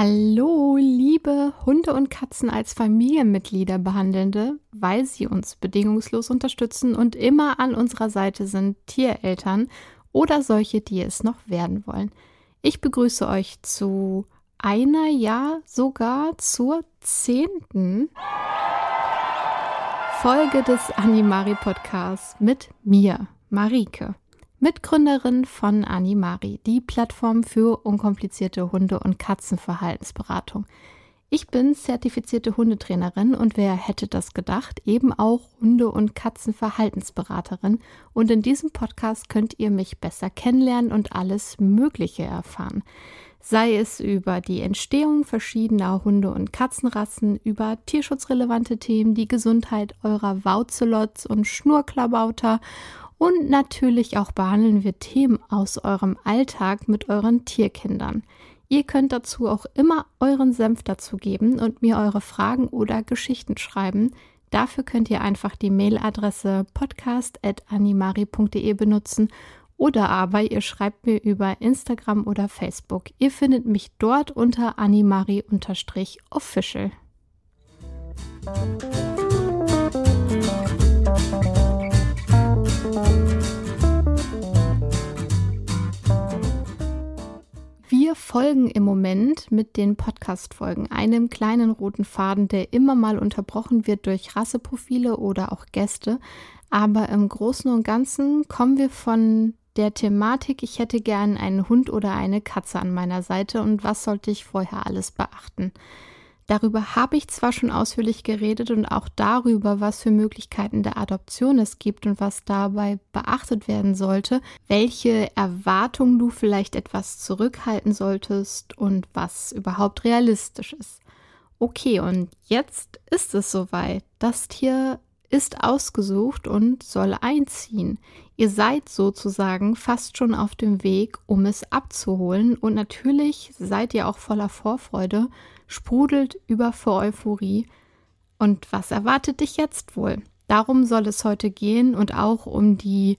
Hallo, liebe Hunde und Katzen als Familienmitglieder behandelnde, weil sie uns bedingungslos unterstützen und immer an unserer Seite sind, Tiereltern oder solche, die es noch werden wollen. Ich begrüße euch zu einer, ja sogar zur zehnten Folge des Animari Podcasts mit mir, Marike. Mitgründerin von Animari, die Plattform für unkomplizierte Hunde- und Katzenverhaltensberatung. Ich bin zertifizierte Hundetrainerin und wer hätte das gedacht, eben auch Hunde- und Katzenverhaltensberaterin. Und in diesem Podcast könnt ihr mich besser kennenlernen und alles Mögliche erfahren. Sei es über die Entstehung verschiedener Hunde- und Katzenrassen, über tierschutzrelevante Themen, die Gesundheit eurer Wauzelots und Schnurklabauter und natürlich auch behandeln wir Themen aus eurem Alltag mit euren Tierkindern. Ihr könnt dazu auch immer euren Senf dazugeben und mir eure Fragen oder Geschichten schreiben. Dafür könnt ihr einfach die Mailadresse podcast.animari.de benutzen oder aber ihr schreibt mir über Instagram oder Facebook. Ihr findet mich dort unter animari-official. Wir folgen im Moment mit den Podcast-Folgen einem kleinen roten Faden, der immer mal unterbrochen wird durch Rasseprofile oder auch Gäste. Aber im Großen und Ganzen kommen wir von der Thematik, ich hätte gern einen Hund oder eine Katze an meiner Seite und was sollte ich vorher alles beachten. Darüber habe ich zwar schon ausführlich geredet und auch darüber, was für Möglichkeiten der Adoption es gibt und was dabei beachtet werden sollte, welche Erwartungen du vielleicht etwas zurückhalten solltest und was überhaupt realistisch ist. Okay, und jetzt ist es soweit. Das Tier ist ausgesucht und soll einziehen. Ihr seid sozusagen fast schon auf dem Weg, um es abzuholen und natürlich seid ihr auch voller Vorfreude, sprudelt über vor Euphorie. Und was erwartet dich jetzt wohl? Darum soll es heute gehen und auch um die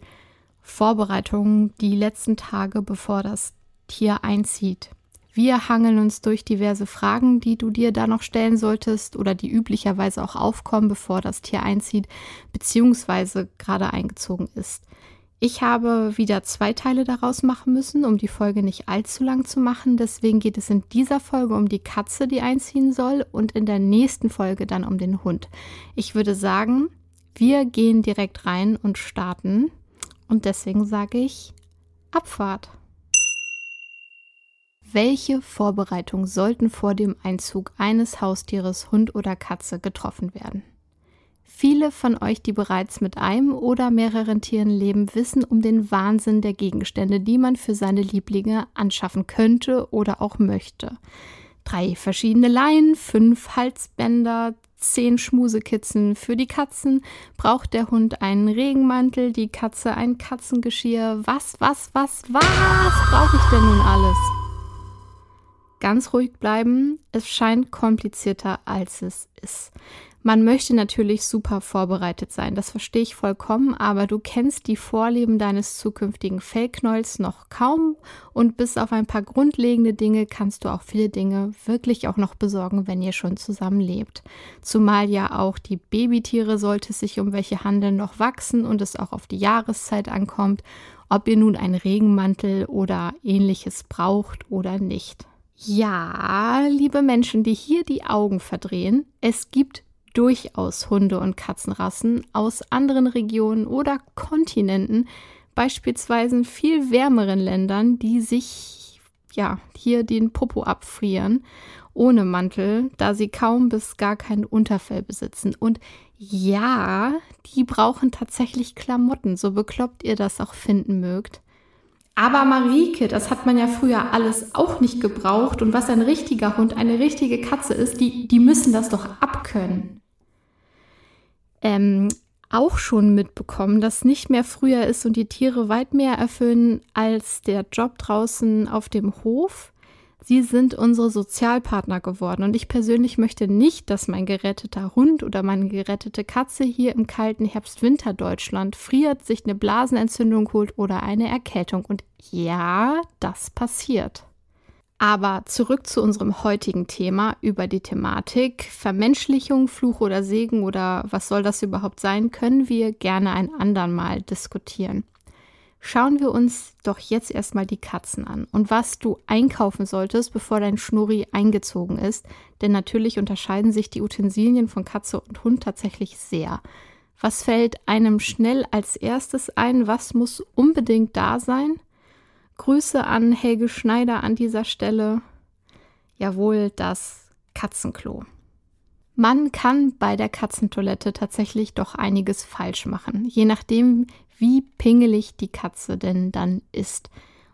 Vorbereitungen die letzten Tage, bevor das Tier einzieht. Wir hangeln uns durch diverse Fragen, die du dir da noch stellen solltest oder die üblicherweise auch aufkommen, bevor das Tier einzieht, beziehungsweise gerade eingezogen ist. Ich habe wieder zwei Teile daraus machen müssen, um die Folge nicht allzu lang zu machen. Deswegen geht es in dieser Folge um die Katze, die einziehen soll, und in der nächsten Folge dann um den Hund. Ich würde sagen, wir gehen direkt rein und starten. Und deswegen sage ich Abfahrt. Welche Vorbereitungen sollten vor dem Einzug eines Haustieres, Hund oder Katze getroffen werden? Viele von euch, die bereits mit einem oder mehreren Tieren leben, wissen um den Wahnsinn der Gegenstände, die man für seine Lieblinge anschaffen könnte oder auch möchte. Drei verschiedene Leinen, fünf Halsbänder, zehn Schmusekitzen. Für die Katzen braucht der Hund einen Regenmantel, die Katze ein Katzengeschirr. Was, was, was, was brauche ich denn nun alles? Ganz ruhig bleiben, es scheint komplizierter als es ist. Man möchte natürlich super vorbereitet sein, das verstehe ich vollkommen, aber du kennst die Vorlieben deines zukünftigen Fellknolls noch kaum und bis auf ein paar grundlegende Dinge kannst du auch viele Dinge wirklich auch noch besorgen, wenn ihr schon zusammen lebt. Zumal ja auch die Babytiere sollte es sich um welche handeln noch wachsen und es auch auf die Jahreszeit ankommt, ob ihr nun einen Regenmantel oder ähnliches braucht oder nicht. Ja, liebe Menschen, die hier die Augen verdrehen, es gibt durchaus Hunde- und Katzenrassen aus anderen Regionen oder Kontinenten, beispielsweise viel wärmeren Ländern, die sich ja hier den Popo abfrieren ohne Mantel, da sie kaum bis gar kein Unterfell besitzen. Und ja, die brauchen tatsächlich Klamotten, so bekloppt ihr das auch finden mögt. Aber Marike, das hat man ja früher alles auch nicht gebraucht. Und was ein richtiger Hund, eine richtige Katze ist, die, die müssen das doch abkönnen. Ähm, auch schon mitbekommen, dass nicht mehr früher ist und die Tiere weit mehr erfüllen als der Job draußen auf dem Hof. Sie sind unsere Sozialpartner geworden und ich persönlich möchte nicht, dass mein geretteter Hund oder meine gerettete Katze hier im kalten Herbst-Winter-Deutschland friert, sich eine Blasenentzündung holt oder eine Erkältung. Und ja, das passiert. Aber zurück zu unserem heutigen Thema über die Thematik Vermenschlichung, Fluch oder Segen oder was soll das überhaupt sein, können wir gerne ein andern Mal diskutieren. Schauen wir uns doch jetzt erstmal die Katzen an und was du einkaufen solltest, bevor dein Schnurri eingezogen ist, denn natürlich unterscheiden sich die Utensilien von Katze und Hund tatsächlich sehr. Was fällt einem schnell als erstes ein? Was muss unbedingt da sein? Grüße an Helge Schneider an dieser Stelle. Jawohl, das Katzenklo. Man kann bei der Katzentoilette tatsächlich doch einiges falsch machen, je nachdem, wie pingelig die Katze denn dann ist.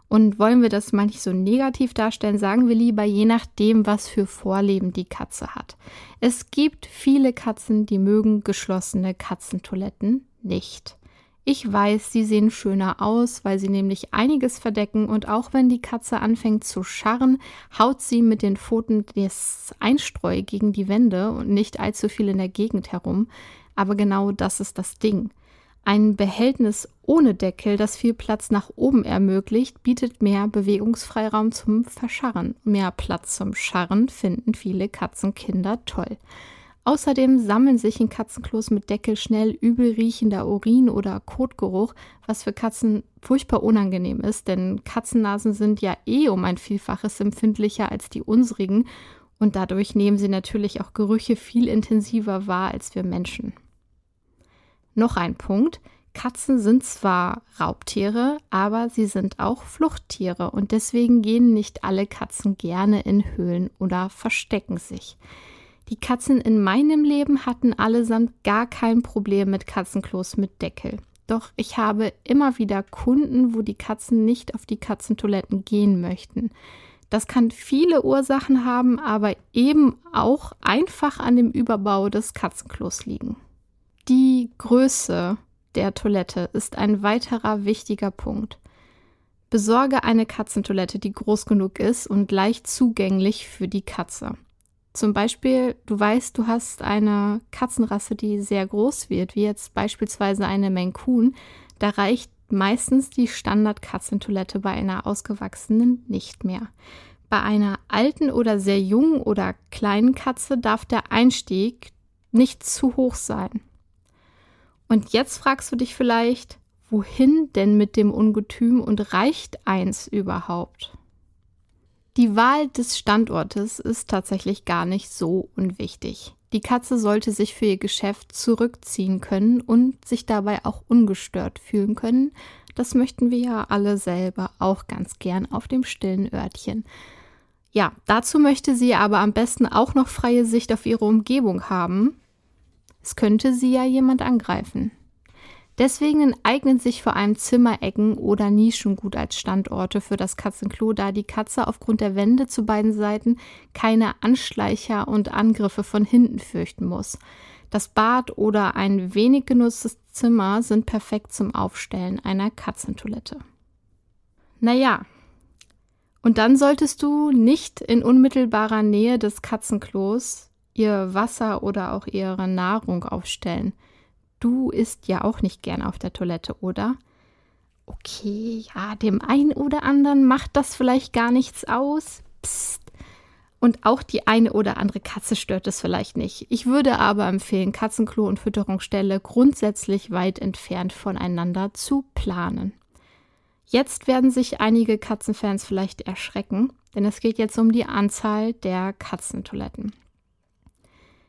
Und wollen wir das mal nicht so negativ darstellen, sagen wir lieber je nachdem, was für Vorleben die Katze hat. Es gibt viele Katzen, die mögen geschlossene Katzentoiletten nicht. Ich weiß, sie sehen schöner aus, weil sie nämlich einiges verdecken und auch wenn die Katze anfängt zu scharren, haut sie mit den Pfoten das Einstreu gegen die Wände und nicht allzu viel in der Gegend herum. Aber genau das ist das Ding. Ein Behältnis ohne Deckel, das viel Platz nach oben ermöglicht, bietet mehr Bewegungsfreiraum zum Verscharren. Mehr Platz zum Scharren finden viele Katzenkinder toll. Außerdem sammeln sich in Katzenklos mit Deckel schnell übel riechender Urin- oder Kotgeruch, was für Katzen furchtbar unangenehm ist, denn Katzennasen sind ja eh um ein Vielfaches empfindlicher als die unsrigen und dadurch nehmen sie natürlich auch Gerüche viel intensiver wahr als wir Menschen. Noch ein Punkt. Katzen sind zwar Raubtiere, aber sie sind auch Fluchttiere und deswegen gehen nicht alle Katzen gerne in Höhlen oder verstecken sich. Die Katzen in meinem Leben hatten allesamt gar kein Problem mit Katzenklos mit Deckel. Doch ich habe immer wieder Kunden, wo die Katzen nicht auf die Katzentoiletten gehen möchten. Das kann viele Ursachen haben, aber eben auch einfach an dem Überbau des Katzenklos liegen. Die Größe der Toilette ist ein weiterer wichtiger Punkt. Besorge eine Katzentoilette, die groß genug ist und leicht zugänglich für die Katze. Zum Beispiel, du weißt, du hast eine Katzenrasse, die sehr groß wird, wie jetzt beispielsweise eine Maine Coon. Da reicht meistens die Standard-Katzentoilette bei einer ausgewachsenen nicht mehr. Bei einer alten oder sehr jungen oder kleinen Katze darf der Einstieg nicht zu hoch sein. Und jetzt fragst du dich vielleicht, wohin denn mit dem Ungetüm und reicht eins überhaupt? Die Wahl des Standortes ist tatsächlich gar nicht so unwichtig. Die Katze sollte sich für ihr Geschäft zurückziehen können und sich dabei auch ungestört fühlen können. Das möchten wir ja alle selber auch ganz gern auf dem stillen Örtchen. Ja, dazu möchte sie aber am besten auch noch freie Sicht auf ihre Umgebung haben. Es könnte sie ja jemand angreifen. Deswegen eignen sich vor allem Zimmerecken oder Nischen gut als Standorte für das Katzenklo, da die Katze aufgrund der Wände zu beiden Seiten keine Anschleicher und Angriffe von hinten fürchten muss. Das Bad oder ein wenig genutztes Zimmer sind perfekt zum Aufstellen einer Katzentoilette. Naja, und dann solltest du nicht in unmittelbarer Nähe des Katzenklos ihr Wasser oder auch ihre Nahrung aufstellen – Du isst ja auch nicht gern auf der Toilette, oder? Okay, ja, dem einen oder anderen macht das vielleicht gar nichts aus. Psst. Und auch die eine oder andere Katze stört es vielleicht nicht. Ich würde aber empfehlen, Katzenklo und Fütterungsstelle grundsätzlich weit entfernt voneinander zu planen. Jetzt werden sich einige Katzenfans vielleicht erschrecken, denn es geht jetzt um die Anzahl der Katzentoiletten.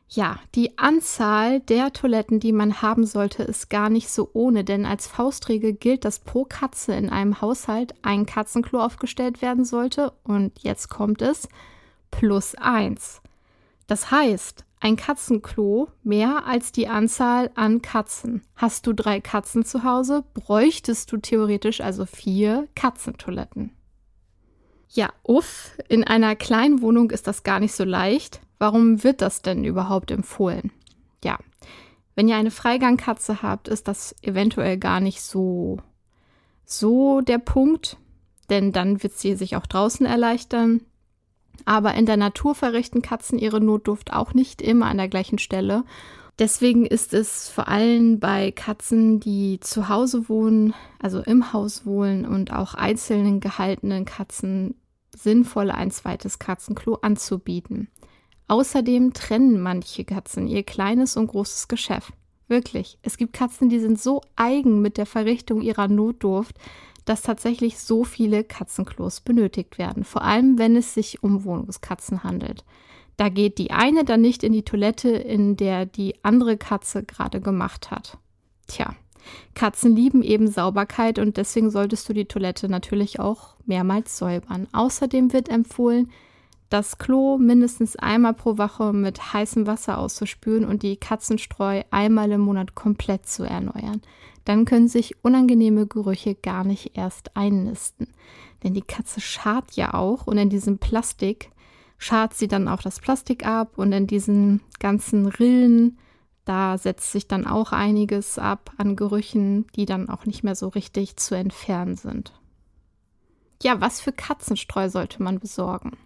Ja, die Anzahl der Toiletten, die man haben sollte, ist gar nicht so ohne, denn als Faustregel gilt, dass pro Katze in einem Haushalt ein Katzenklo aufgestellt werden sollte. Und jetzt kommt es, plus eins. Das heißt, ein Katzenklo mehr als die Anzahl an Katzen. Hast du drei Katzen zu Hause, bräuchtest du theoretisch also vier Katzentoiletten. Ja, uff, in einer kleinen Wohnung ist das gar nicht so leicht. Warum wird das denn überhaupt empfohlen? Ja, wenn ihr eine Freigangkatze habt, ist das eventuell gar nicht so, so der Punkt, denn dann wird sie sich auch draußen erleichtern. Aber in der Natur verrichten Katzen ihre Notduft auch nicht immer an der gleichen Stelle. Deswegen ist es vor allem bei Katzen, die zu Hause wohnen, also im Haus wohnen und auch einzelnen gehaltenen Katzen sinnvoll, ein zweites Katzenklo anzubieten. Außerdem trennen manche Katzen ihr kleines und großes Geschäft. Wirklich. Es gibt Katzen, die sind so eigen mit der Verrichtung ihrer Notdurft, dass tatsächlich so viele Katzenklos benötigt werden. Vor allem, wenn es sich um Wohnungskatzen handelt. Da geht die eine dann nicht in die Toilette, in der die andere Katze gerade gemacht hat. Tja, Katzen lieben eben Sauberkeit und deswegen solltest du die Toilette natürlich auch mehrmals säubern. Außerdem wird empfohlen, das Klo mindestens einmal pro Woche mit heißem Wasser auszuspülen und die Katzenstreu einmal im Monat komplett zu erneuern. Dann können sich unangenehme Gerüche gar nicht erst einnisten. Denn die Katze schart ja auch und in diesem Plastik schart sie dann auch das Plastik ab und in diesen ganzen Rillen, da setzt sich dann auch einiges ab an Gerüchen, die dann auch nicht mehr so richtig zu entfernen sind. Ja, was für Katzenstreu sollte man besorgen?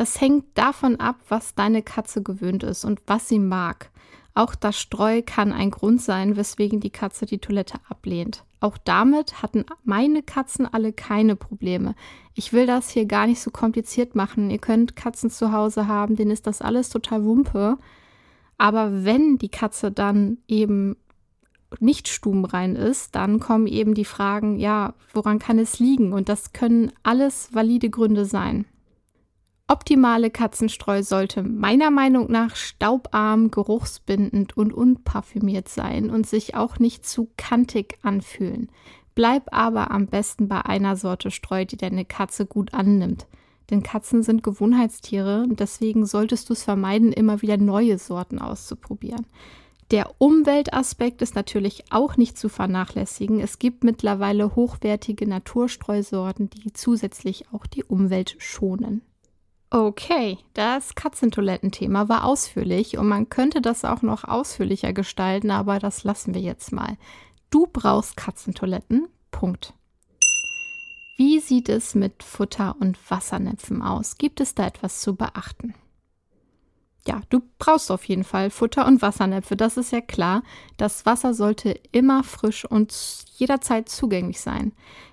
Das hängt davon ab, was deine Katze gewöhnt ist und was sie mag. Auch das Streu kann ein Grund sein, weswegen die Katze die Toilette ablehnt. Auch damit hatten meine Katzen alle keine Probleme. Ich will das hier gar nicht so kompliziert machen. Ihr könnt Katzen zu Hause haben, denen ist das alles total Wumpe. Aber wenn die Katze dann eben nicht stubenrein ist, dann kommen eben die Fragen, ja, woran kann es liegen? Und das können alles valide Gründe sein. Optimale Katzenstreu sollte meiner Meinung nach staubarm, geruchsbindend und unparfümiert sein und sich auch nicht zu kantig anfühlen. Bleib aber am besten bei einer Sorte Streu, die deine Katze gut annimmt. Denn Katzen sind Gewohnheitstiere und deswegen solltest du es vermeiden, immer wieder neue Sorten auszuprobieren. Der Umweltaspekt ist natürlich auch nicht zu vernachlässigen. Es gibt mittlerweile hochwertige Naturstreusorten, die zusätzlich auch die Umwelt schonen. Okay, das Katzentoilettenthema war ausführlich und man könnte das auch noch ausführlicher gestalten, aber das lassen wir jetzt mal. Du brauchst Katzentoiletten. Punkt. Wie sieht es mit Futter- und Wassernäpfen aus? Gibt es da etwas zu beachten? Ja, du brauchst auf jeden Fall Futter und Wassernäpfe, das ist ja klar. Das Wasser sollte immer frisch und jederzeit zugänglich sein.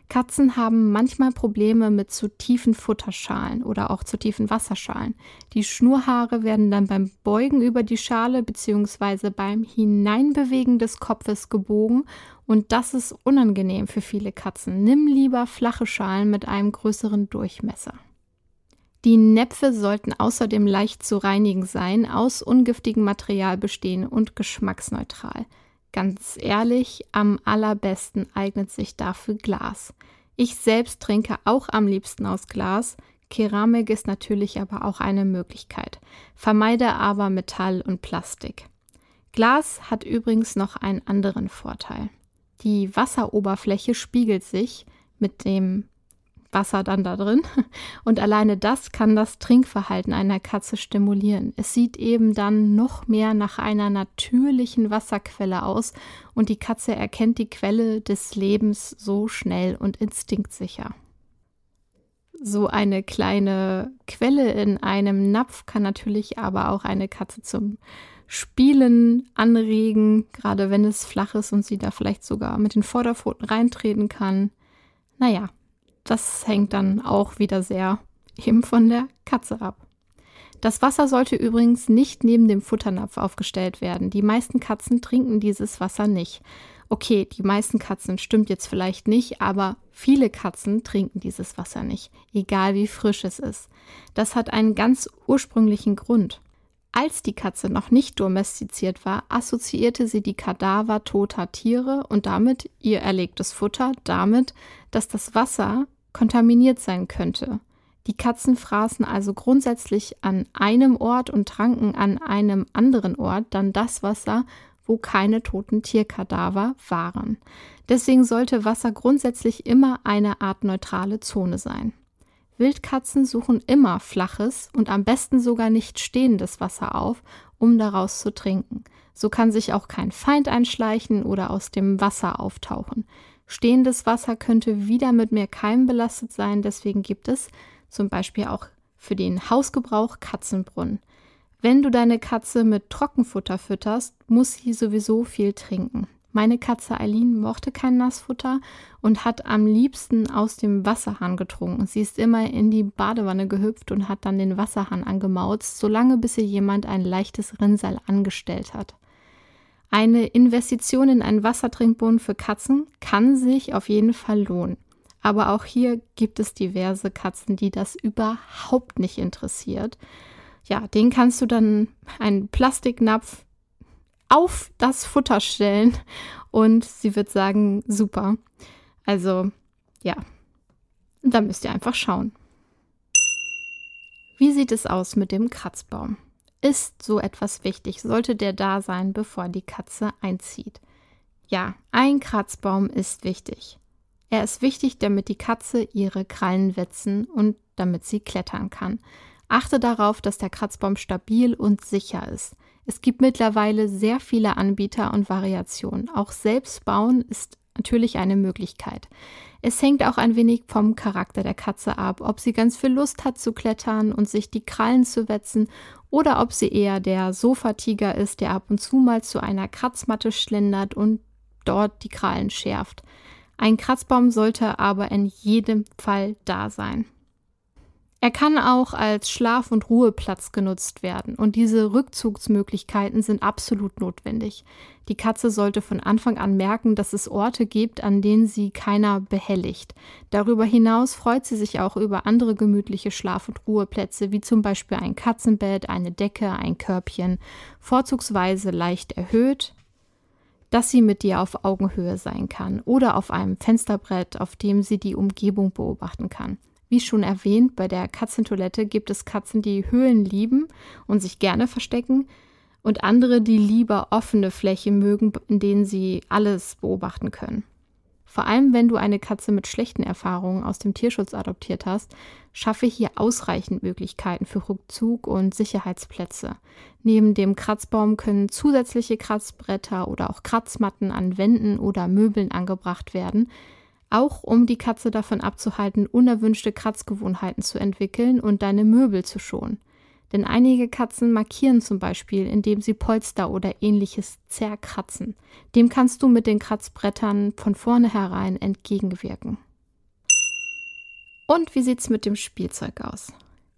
Katzen haben manchmal Probleme mit zu tiefen Futterschalen oder auch zu tiefen Wasserschalen. Die Schnurhaare werden dann beim Beugen über die Schale bzw. beim Hineinbewegen des Kopfes gebogen und das ist unangenehm für viele Katzen. Nimm lieber flache Schalen mit einem größeren Durchmesser. Die Näpfe sollten außerdem leicht zu reinigen sein, aus ungiftigem Material bestehen und geschmacksneutral. Ganz ehrlich, am allerbesten eignet sich dafür Glas. Ich selbst trinke auch am liebsten aus Glas. Keramik ist natürlich aber auch eine Möglichkeit. Vermeide aber Metall und Plastik. Glas hat übrigens noch einen anderen Vorteil. Die Wasseroberfläche spiegelt sich mit dem Wasser dann da drin. Und alleine das kann das Trinkverhalten einer Katze stimulieren. Es sieht eben dann noch mehr nach einer natürlichen Wasserquelle aus und die Katze erkennt die Quelle des Lebens so schnell und instinktsicher. So eine kleine Quelle in einem Napf kann natürlich aber auch eine Katze zum Spielen anregen, gerade wenn es flach ist und sie da vielleicht sogar mit den Vorderpfoten reintreten kann. Naja, das hängt dann auch wieder sehr eben von der Katze ab. Das Wasser sollte übrigens nicht neben dem Futternapf aufgestellt werden. Die meisten Katzen trinken dieses Wasser nicht. Okay, die meisten Katzen stimmt jetzt vielleicht nicht, aber viele Katzen trinken dieses Wasser nicht, egal wie frisch es ist. Das hat einen ganz ursprünglichen Grund. Als die Katze noch nicht domestiziert war, assoziierte sie die Kadaver toter Tiere und damit ihr erlegtes Futter damit, dass das Wasser kontaminiert sein könnte. Die Katzen fraßen also grundsätzlich an einem Ort und tranken an einem anderen Ort dann das Wasser, wo keine toten Tierkadaver waren. Deswegen sollte Wasser grundsätzlich immer eine Art neutrale Zone sein. Wildkatzen suchen immer flaches und am besten sogar nicht stehendes Wasser auf, um daraus zu trinken. So kann sich auch kein Feind einschleichen oder aus dem Wasser auftauchen. Stehendes Wasser könnte wieder mit mehr Keimen belastet sein, deswegen gibt es zum Beispiel auch für den Hausgebrauch Katzenbrunnen. Wenn du deine Katze mit Trockenfutter fütterst, muss sie sowieso viel trinken. Meine Katze Eileen mochte kein Nassfutter und hat am liebsten aus dem Wasserhahn getrunken. Sie ist immer in die Badewanne gehüpft und hat dann den Wasserhahn angemauzt, solange bis ihr jemand ein leichtes Rinnsal angestellt hat. Eine Investition in einen Wassertrinkbrunnen für Katzen kann sich auf jeden Fall lohnen. Aber auch hier gibt es diverse Katzen, die das überhaupt nicht interessiert. Ja, den kannst du dann einen Plastiknapf auf das Futter stellen und sie wird sagen, super. Also, ja, da müsst ihr einfach schauen. Wie sieht es aus mit dem Kratzbaum? Ist so etwas wichtig? Sollte der da sein, bevor die Katze einzieht? Ja, ein Kratzbaum ist wichtig. Er ist wichtig, damit die Katze ihre Krallen wetzen und damit sie klettern kann. Achte darauf, dass der Kratzbaum stabil und sicher ist. Es gibt mittlerweile sehr viele Anbieter und Variationen. Auch selbst bauen ist natürlich eine Möglichkeit. Es hängt auch ein wenig vom Charakter der Katze ab, ob sie ganz viel Lust hat zu klettern und sich die Krallen zu wetzen oder ob sie eher der Sofatiger ist, der ab und zu mal zu einer Kratzmatte schlendert und dort die Krallen schärft. Ein Kratzbaum sollte aber in jedem Fall da sein. Er kann auch als Schlaf- und Ruheplatz genutzt werden und diese Rückzugsmöglichkeiten sind absolut notwendig. Die Katze sollte von Anfang an merken, dass es Orte gibt, an denen sie keiner behelligt. Darüber hinaus freut sie sich auch über andere gemütliche Schlaf- und Ruheplätze, wie zum Beispiel ein Katzenbett, eine Decke, ein Körbchen, vorzugsweise leicht erhöht, dass sie mit dir auf Augenhöhe sein kann oder auf einem Fensterbrett, auf dem sie die Umgebung beobachten kann. Wie schon erwähnt, bei der Katzentoilette gibt es Katzen, die Höhlen lieben und sich gerne verstecken und andere, die lieber offene Flächen mögen, in denen sie alles beobachten können. Vor allem, wenn du eine Katze mit schlechten Erfahrungen aus dem Tierschutz adoptiert hast, schaffe hier ausreichend Möglichkeiten für Rückzug und Sicherheitsplätze. Neben dem Kratzbaum können zusätzliche Kratzbretter oder auch Kratzmatten an Wänden oder Möbeln angebracht werden, auch um die Katze davon abzuhalten, unerwünschte Kratzgewohnheiten zu entwickeln und deine Möbel zu schonen. Denn einige Katzen markieren zum Beispiel, indem sie Polster oder ähnliches zerkratzen. Dem kannst du mit den Kratzbrettern von vornherein entgegenwirken. Und wie sieht's mit dem Spielzeug aus?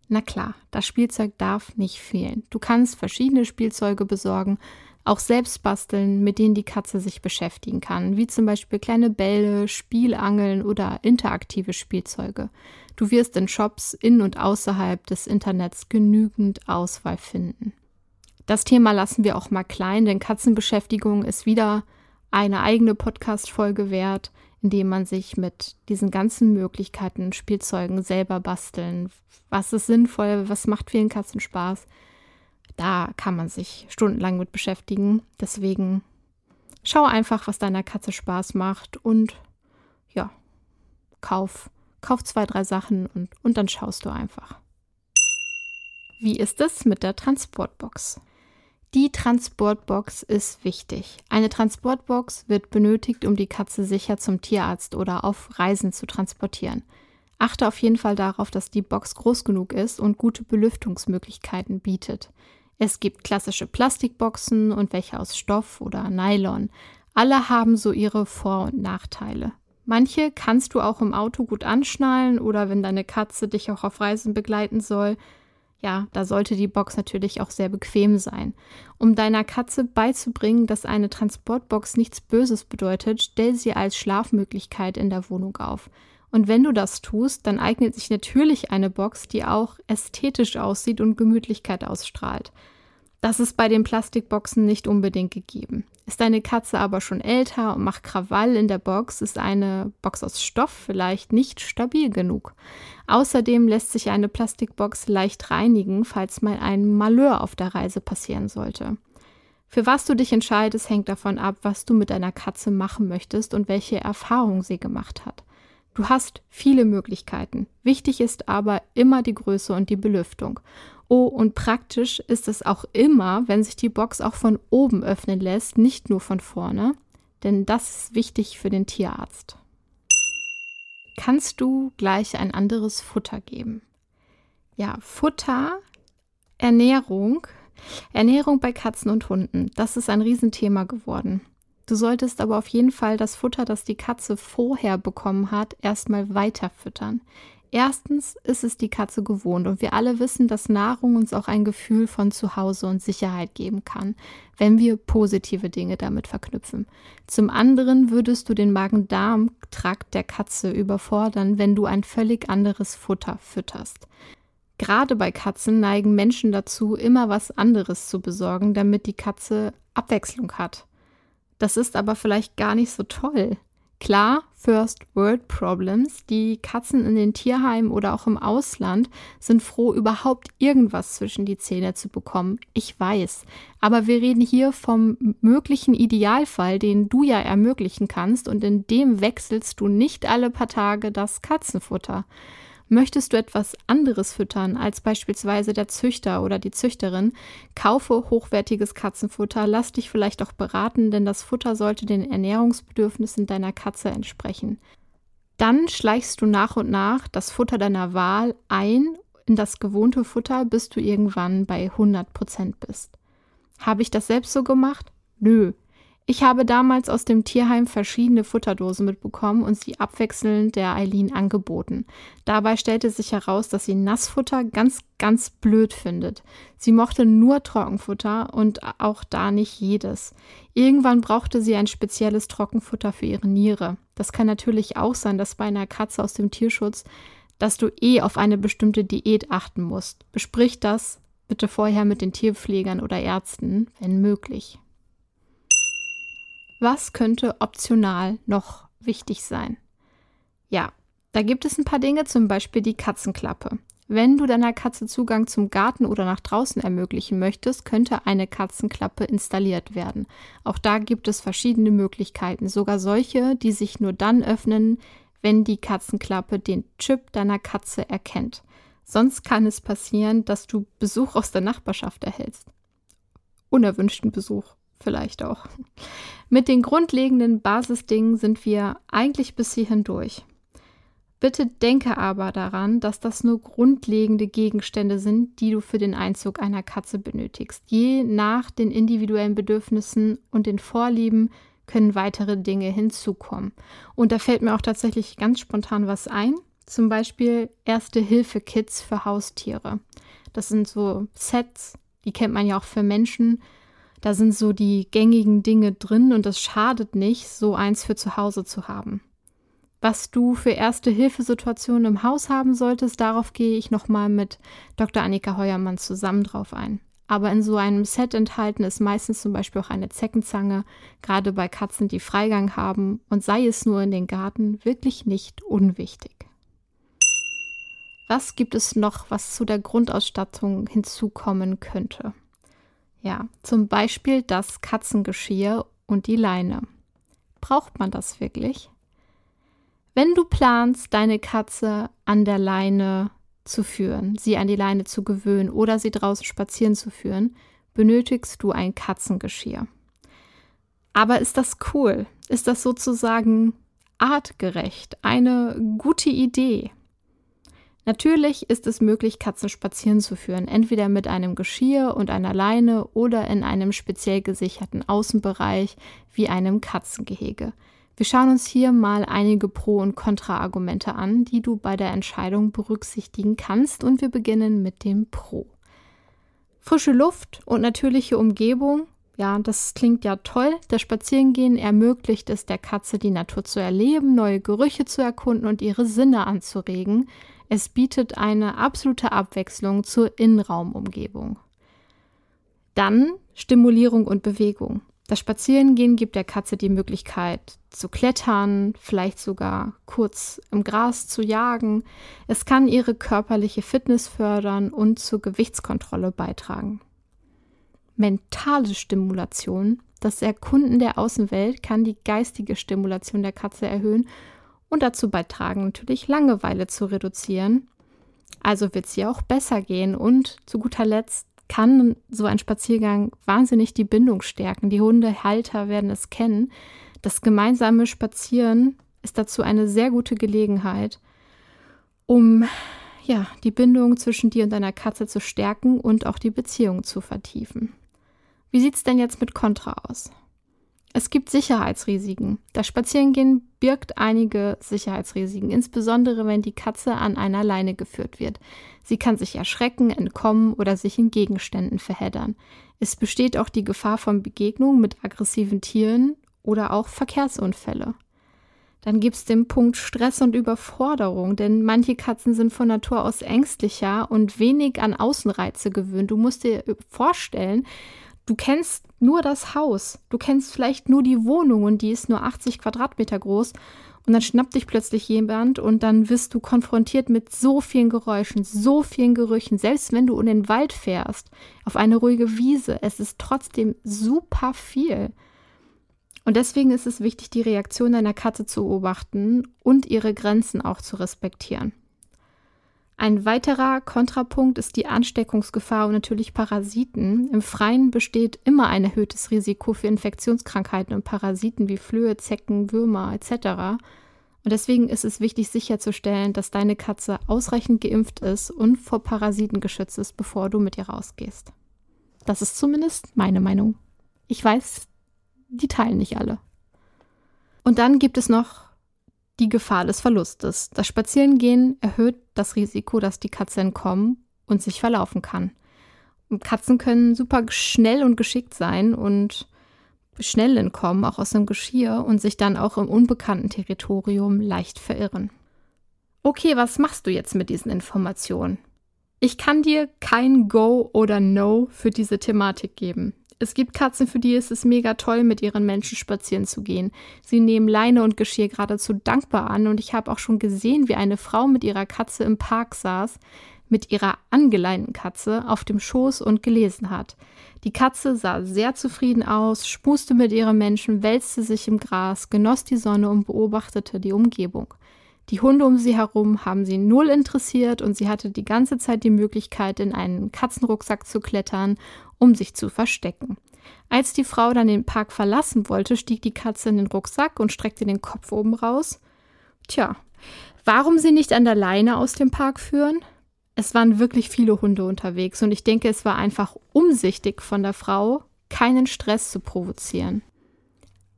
Na klar, das Spielzeug darf nicht fehlen. Du kannst verschiedene Spielzeuge besorgen, auch selbst basteln, mit denen die Katze sich beschäftigen kann, wie zum Beispiel kleine Bälle, Spielangeln oder interaktive Spielzeuge. Du wirst in Shops in und außerhalb des Internets genügend Auswahl finden. Das Thema lassen wir auch mal klein, denn Katzenbeschäftigung ist wieder eine eigene Podcast-Folge wert, indem man sich mit diesen ganzen Möglichkeiten, Spielzeugen selber basteln. Was ist sinnvoll? Was macht vielen Katzen Spaß? Da kann man sich stundenlang mit beschäftigen. Deswegen schau einfach, was deiner Katze Spaß macht und ja, kauf, kauf zwei, drei Sachen und, und dann schaust du einfach. Wie ist es mit der Transportbox? Die Transportbox ist wichtig. Eine Transportbox wird benötigt, um die Katze sicher zum Tierarzt oder auf Reisen zu transportieren. Achte auf jeden Fall darauf, dass die Box groß genug ist und gute Belüftungsmöglichkeiten bietet. Es gibt klassische Plastikboxen und welche aus Stoff oder Nylon. Alle haben so ihre Vor- und Nachteile. Manche kannst du auch im Auto gut anschnallen oder wenn deine Katze dich auch auf Reisen begleiten soll. Ja, da sollte die Box natürlich auch sehr bequem sein. Um deiner Katze beizubringen, dass eine Transportbox nichts Böses bedeutet, stell sie als Schlafmöglichkeit in der Wohnung auf. Und wenn du das tust, dann eignet sich natürlich eine Box, die auch ästhetisch aussieht und Gemütlichkeit ausstrahlt. Das ist bei den Plastikboxen nicht unbedingt gegeben. Ist deine Katze aber schon älter und macht Krawall in der Box, ist eine Box aus Stoff vielleicht nicht stabil genug. Außerdem lässt sich eine Plastikbox leicht reinigen, falls mal ein Malheur auf der Reise passieren sollte. Für was du dich entscheidest, hängt davon ab, was du mit deiner Katze machen möchtest und welche Erfahrung sie gemacht hat. Du hast viele Möglichkeiten. Wichtig ist aber immer die Größe und die Belüftung. Oh, und praktisch ist es auch immer, wenn sich die Box auch von oben öffnen lässt, nicht nur von vorne, denn das ist wichtig für den Tierarzt. Kannst du gleich ein anderes Futter geben? Ja, Futter, Ernährung, Ernährung bei Katzen und Hunden, das ist ein Riesenthema geworden. Du solltest aber auf jeden Fall das Futter, das die Katze vorher bekommen hat, erstmal weiter füttern. Erstens ist es die Katze gewohnt und wir alle wissen, dass Nahrung uns auch ein Gefühl von Zuhause und Sicherheit geben kann, wenn wir positive Dinge damit verknüpfen. Zum anderen würdest du den Magen-Darm-Trakt der Katze überfordern, wenn du ein völlig anderes Futter fütterst. Gerade bei Katzen neigen Menschen dazu, immer was anderes zu besorgen, damit die Katze Abwechslung hat. Das ist aber vielleicht gar nicht so toll. Klar, First World Problems. Die Katzen in den Tierheimen oder auch im Ausland sind froh, überhaupt irgendwas zwischen die Zähne zu bekommen. Ich weiß. Aber wir reden hier vom möglichen Idealfall, den du ja ermöglichen kannst, und in dem wechselst du nicht alle paar Tage das Katzenfutter. Möchtest du etwas anderes füttern als beispielsweise der Züchter oder die Züchterin? Kaufe hochwertiges Katzenfutter, lass dich vielleicht auch beraten, denn das Futter sollte den Ernährungsbedürfnissen deiner Katze entsprechen. Dann schleichst du nach und nach das Futter deiner Wahl ein in das gewohnte Futter, bis du irgendwann bei 100% bist. Habe ich das selbst so gemacht? Nö. Ich habe damals aus dem Tierheim verschiedene Futterdosen mitbekommen und sie abwechselnd der Eileen angeboten. Dabei stellte sich heraus, dass sie Nassfutter ganz, ganz blöd findet. Sie mochte nur Trockenfutter und auch da nicht jedes. Irgendwann brauchte sie ein spezielles Trockenfutter für ihre Niere. Das kann natürlich auch sein, dass bei einer Katze aus dem Tierschutz, dass du eh auf eine bestimmte Diät achten musst. Besprich das bitte vorher mit den Tierpflegern oder Ärzten, wenn möglich. Was könnte optional noch wichtig sein? Ja, da gibt es ein paar Dinge, zum Beispiel die Katzenklappe. Wenn du deiner Katze Zugang zum Garten oder nach draußen ermöglichen möchtest, könnte eine Katzenklappe installiert werden. Auch da gibt es verschiedene Möglichkeiten, sogar solche, die sich nur dann öffnen, wenn die Katzenklappe den Chip deiner Katze erkennt. Sonst kann es passieren, dass du Besuch aus der Nachbarschaft erhältst. Unerwünschten Besuch vielleicht auch. Mit den grundlegenden Basisdingen sind wir eigentlich bis hierhin durch. Bitte denke aber daran, dass das nur grundlegende Gegenstände sind, die du für den Einzug einer Katze benötigst. Je nach den individuellen Bedürfnissen und den Vorlieben können weitere Dinge hinzukommen. Und da fällt mir auch tatsächlich ganz spontan was ein. Zum Beispiel Erste-Hilfe-Kits für Haustiere. Das sind so Sets, die kennt man ja auch für Menschen, da sind so die gängigen Dinge drin und es schadet nicht, so eins für zu Hause zu haben. Was du für erste Hilfesituationen im Haus haben solltest, darauf gehe ich nochmal mit Dr. Annika Heuermann zusammen drauf ein. Aber in so einem Set enthalten ist meistens zum Beispiel auch eine Zeckenzange, gerade bei Katzen, die Freigang haben, und sei es nur in den Garten, wirklich nicht unwichtig. Was gibt es noch, was zu der Grundausstattung hinzukommen könnte? Ja, zum Beispiel das Katzengeschirr und die Leine. Braucht man das wirklich? Wenn du planst, deine Katze an der Leine zu führen, sie an die Leine zu gewöhnen oder sie draußen spazieren zu führen, benötigst du ein Katzengeschirr. Aber ist das cool? Ist das sozusagen artgerecht? Eine gute Idee? Natürlich ist es möglich, Katzen spazieren zu führen, entweder mit einem Geschirr und einer Leine oder in einem speziell gesicherten Außenbereich wie einem Katzengehege. Wir schauen uns hier mal einige Pro- und Kontra-Argumente an, die du bei der Entscheidung berücksichtigen kannst und wir beginnen mit dem Pro. Frische Luft und natürliche Umgebung ja, das klingt ja toll. Das Spazierengehen ermöglicht es der Katze, die Natur zu erleben, neue Gerüche zu erkunden und ihre Sinne anzuregen. Es bietet eine absolute Abwechslung zur Innenraumumgebung. Dann Stimulierung und Bewegung. Das Spazierengehen gibt der Katze die Möglichkeit zu klettern, vielleicht sogar kurz im Gras zu jagen. Es kann ihre körperliche Fitness fördern und zur Gewichtskontrolle beitragen mentale Stimulation. Das Erkunden der Außenwelt kann die geistige Stimulation der Katze erhöhen und dazu beitragen, natürlich Langeweile zu reduzieren. Also wird es ihr auch besser gehen und zu guter Letzt kann so ein Spaziergang wahnsinnig die Bindung stärken. Die Hundehalter werden es kennen. Das gemeinsame Spazieren ist dazu eine sehr gute Gelegenheit, um ja, die Bindung zwischen dir und deiner Katze zu stärken und auch die Beziehung zu vertiefen. Wie sieht es denn jetzt mit Contra aus? Es gibt Sicherheitsrisiken. Das Spazierengehen birgt einige Sicherheitsrisiken, insbesondere wenn die Katze an einer Leine geführt wird. Sie kann sich erschrecken, entkommen oder sich in Gegenständen verheddern. Es besteht auch die Gefahr von Begegnungen mit aggressiven Tieren oder auch Verkehrsunfälle. Dann gibt es den Punkt Stress und Überforderung, denn manche Katzen sind von Natur aus ängstlicher und wenig an Außenreize gewöhnt. Du musst dir vorstellen, du kennst nur das Haus, du kennst vielleicht nur die Wohnung und die ist nur 80 Quadratmeter groß und dann schnappt dich plötzlich jemand und dann wirst du konfrontiert mit so vielen Geräuschen, so vielen Gerüchen, selbst wenn du in den Wald fährst, auf eine ruhige Wiese, es ist trotzdem super viel. Und deswegen ist es wichtig, die Reaktion deiner Katze zu beobachten und ihre Grenzen auch zu respektieren. Ein weiterer Kontrapunkt ist die Ansteckungsgefahr und natürlich Parasiten. Im Freien besteht immer ein erhöhtes Risiko für Infektionskrankheiten und Parasiten wie Flöhe, Zecken, Würmer etc. Und deswegen ist es wichtig sicherzustellen, dass deine Katze ausreichend geimpft ist und vor Parasiten geschützt ist, bevor du mit ihr rausgehst. Das ist zumindest meine Meinung. Ich weiß, die teilen nicht alle. Und dann gibt es noch die Gefahr des Verlustes. Das Spazierengehen erhöht das Risiko, dass die Katze entkommen und sich verlaufen kann. Katzen können super schnell und geschickt sein und schnell entkommen, auch aus dem Geschirr und sich dann auch im unbekannten Territorium leicht verirren. Okay, was machst du jetzt mit diesen Informationen? Ich kann dir kein Go oder No für diese Thematik geben. Es gibt Katzen, für die ist es mega toll, mit ihren Menschen spazieren zu gehen. Sie nehmen Leine und Geschirr geradezu dankbar an und ich habe auch schon gesehen, wie eine Frau mit ihrer Katze im Park saß, mit ihrer angeleinten Katze auf dem Schoß und gelesen hat. Die Katze sah sehr zufrieden aus, spuste mit ihrem Menschen, wälzte sich im Gras, genoss die Sonne und beobachtete die Umgebung. Die Hunde um sie herum haben sie null interessiert und sie hatte die ganze Zeit die Möglichkeit, in einen Katzenrucksack zu klettern um sich zu verstecken. Als die Frau dann den Park verlassen wollte, stieg die Katze in den Rucksack und streckte den Kopf oben raus. Tja, warum sie nicht an der Leine aus dem Park führen? Es waren wirklich viele Hunde unterwegs und ich denke, es war einfach umsichtig von der Frau, keinen Stress zu provozieren.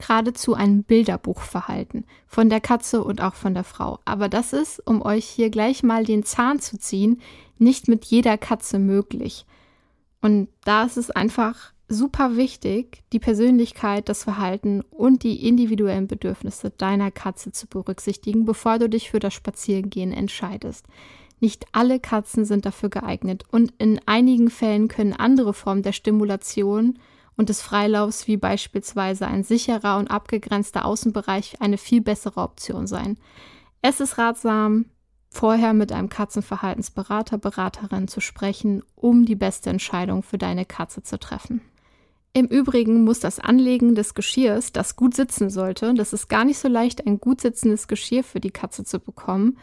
Geradezu ein Bilderbuchverhalten von der Katze und auch von der Frau. Aber das ist, um euch hier gleich mal den Zahn zu ziehen, nicht mit jeder Katze möglich. Und da ist es einfach super wichtig, die Persönlichkeit, das Verhalten und die individuellen Bedürfnisse deiner Katze zu berücksichtigen, bevor du dich für das Spazierengehen entscheidest. Nicht alle Katzen sind dafür geeignet und in einigen Fällen können andere Formen der Stimulation und des Freilaufs, wie beispielsweise ein sicherer und abgegrenzter Außenbereich, eine viel bessere Option sein. Es ist ratsam, vorher mit einem Katzenverhaltensberater, Beraterin zu sprechen, um die beste Entscheidung für deine Katze zu treffen. Im Übrigen muss das Anlegen des Geschirrs, das gut sitzen sollte, das ist gar nicht so leicht, ein gut sitzendes Geschirr für die Katze zu bekommen.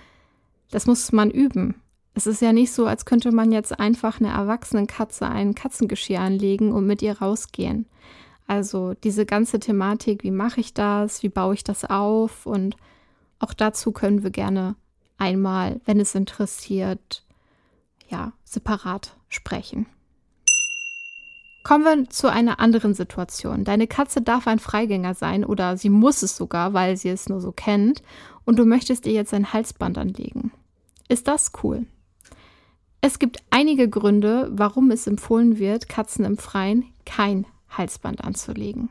Das muss man üben. Es ist ja nicht so, als könnte man jetzt einfach einer erwachsenen Katze ein Katzengeschirr anlegen und mit ihr rausgehen. Also diese ganze Thematik, wie mache ich das, wie baue ich das auf und auch dazu können wir gerne einmal, wenn es interessiert, ja, separat sprechen. Kommen wir zu einer anderen Situation. Deine Katze darf ein Freigänger sein oder sie muss es sogar, weil sie es nur so kennt und du möchtest ihr jetzt ein Halsband anlegen. Ist das cool? Es gibt einige Gründe, warum es empfohlen wird, Katzen im Freien kein Halsband anzulegen.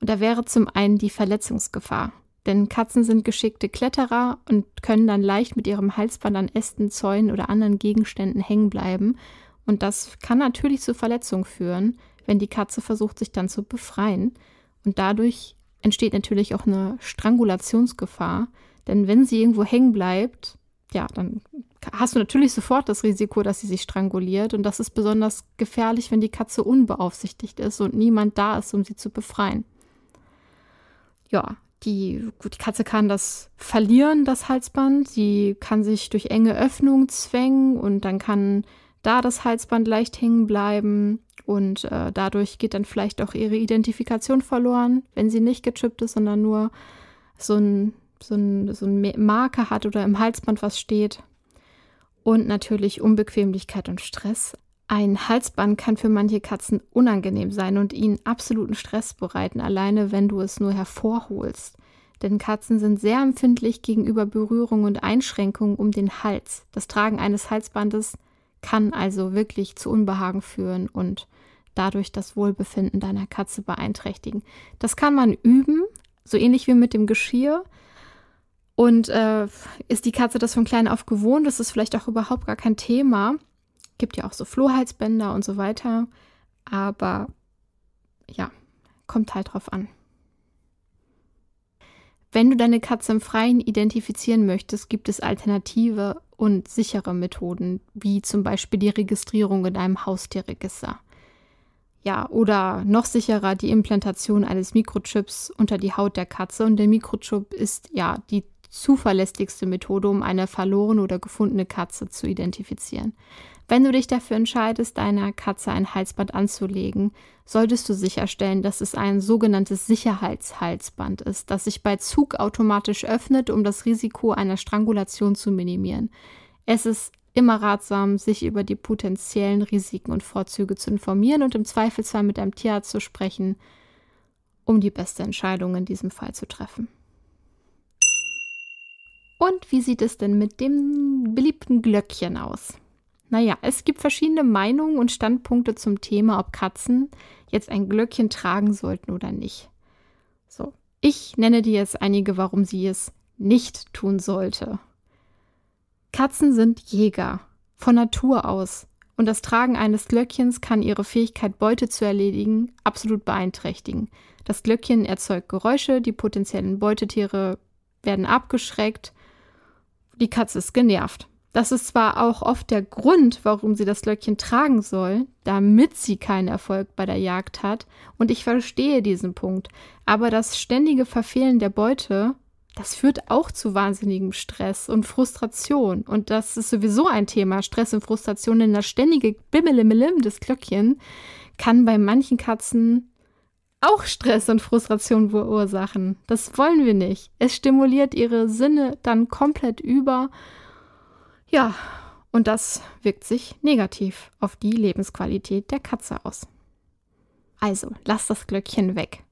Und da wäre zum einen die Verletzungsgefahr. Denn Katzen sind geschickte Kletterer und können dann leicht mit ihrem Halsband an Ästen, Zäunen oder anderen Gegenständen hängen bleiben. Und das kann natürlich zu Verletzungen führen, wenn die Katze versucht, sich dann zu befreien. Und dadurch entsteht natürlich auch eine Strangulationsgefahr. Denn wenn sie irgendwo hängen bleibt, ja, dann hast du natürlich sofort das Risiko, dass sie sich stranguliert. Und das ist besonders gefährlich, wenn die Katze unbeaufsichtigt ist und niemand da ist, um sie zu befreien. Ja, die, die Katze kann das verlieren, das Halsband. Sie kann sich durch enge Öffnungen zwängen und dann kann da das Halsband leicht hängen bleiben und äh, dadurch geht dann vielleicht auch ihre Identifikation verloren, wenn sie nicht gechippt ist, sondern nur so ein, so ein, so ein Marker hat oder im Halsband was steht. Und natürlich Unbequemlichkeit und Stress. Ein Halsband kann für manche Katzen unangenehm sein und ihnen absoluten Stress bereiten, alleine wenn du es nur hervorholst. Denn Katzen sind sehr empfindlich gegenüber Berührung und Einschränkungen um den Hals. Das Tragen eines Halsbandes kann also wirklich zu Unbehagen führen und dadurch das Wohlbefinden deiner Katze beeinträchtigen. Das kann man üben, so ähnlich wie mit dem Geschirr. Und äh, ist die Katze das von klein auf gewohnt, das ist vielleicht auch überhaupt gar kein Thema. Gibt ja auch so Flohhalsbänder und so weiter. Aber ja, kommt halt drauf an. Wenn du deine Katze im Freien identifizieren möchtest, gibt es alternative und sichere Methoden, wie zum Beispiel die Registrierung in einem Haustierregister. Ja, oder noch sicherer die Implantation eines Mikrochips unter die Haut der Katze. Und der Mikrochip ist ja die zuverlässigste Methode, um eine verlorene oder gefundene Katze zu identifizieren. Wenn du dich dafür entscheidest, deiner Katze ein Halsband anzulegen, solltest du sicherstellen, dass es ein sogenanntes Sicherheitshalsband ist, das sich bei Zug automatisch öffnet, um das Risiko einer Strangulation zu minimieren. Es ist immer ratsam, sich über die potenziellen Risiken und Vorzüge zu informieren und im Zweifelsfall mit einem Tierarzt zu sprechen, um die beste Entscheidung in diesem Fall zu treffen. Und wie sieht es denn mit dem beliebten Glöckchen aus? Naja, es gibt verschiedene Meinungen und Standpunkte zum Thema, ob Katzen jetzt ein Glöckchen tragen sollten oder nicht. So, ich nenne dir jetzt einige, warum sie es nicht tun sollte. Katzen sind Jäger von Natur aus und das Tragen eines Glöckchens kann ihre Fähigkeit, Beute zu erledigen, absolut beeinträchtigen. Das Glöckchen erzeugt Geräusche, die potenziellen Beutetiere werden abgeschreckt, die Katze ist genervt. Das ist zwar auch oft der Grund, warum sie das Glöckchen tragen soll, damit sie keinen Erfolg bei der Jagd hat, und ich verstehe diesen Punkt, aber das ständige Verfehlen der Beute das führt auch zu wahnsinnigem Stress und Frustration. Und das ist sowieso ein Thema, Stress und Frustration, denn das ständige Bimmelimelim des Glöckchen kann bei manchen Katzen auch Stress und Frustration verursachen. Das wollen wir nicht. Es stimuliert ihre Sinne dann komplett über. Ja, und das wirkt sich negativ auf die Lebensqualität der Katze aus. Also, lass das Glöckchen weg.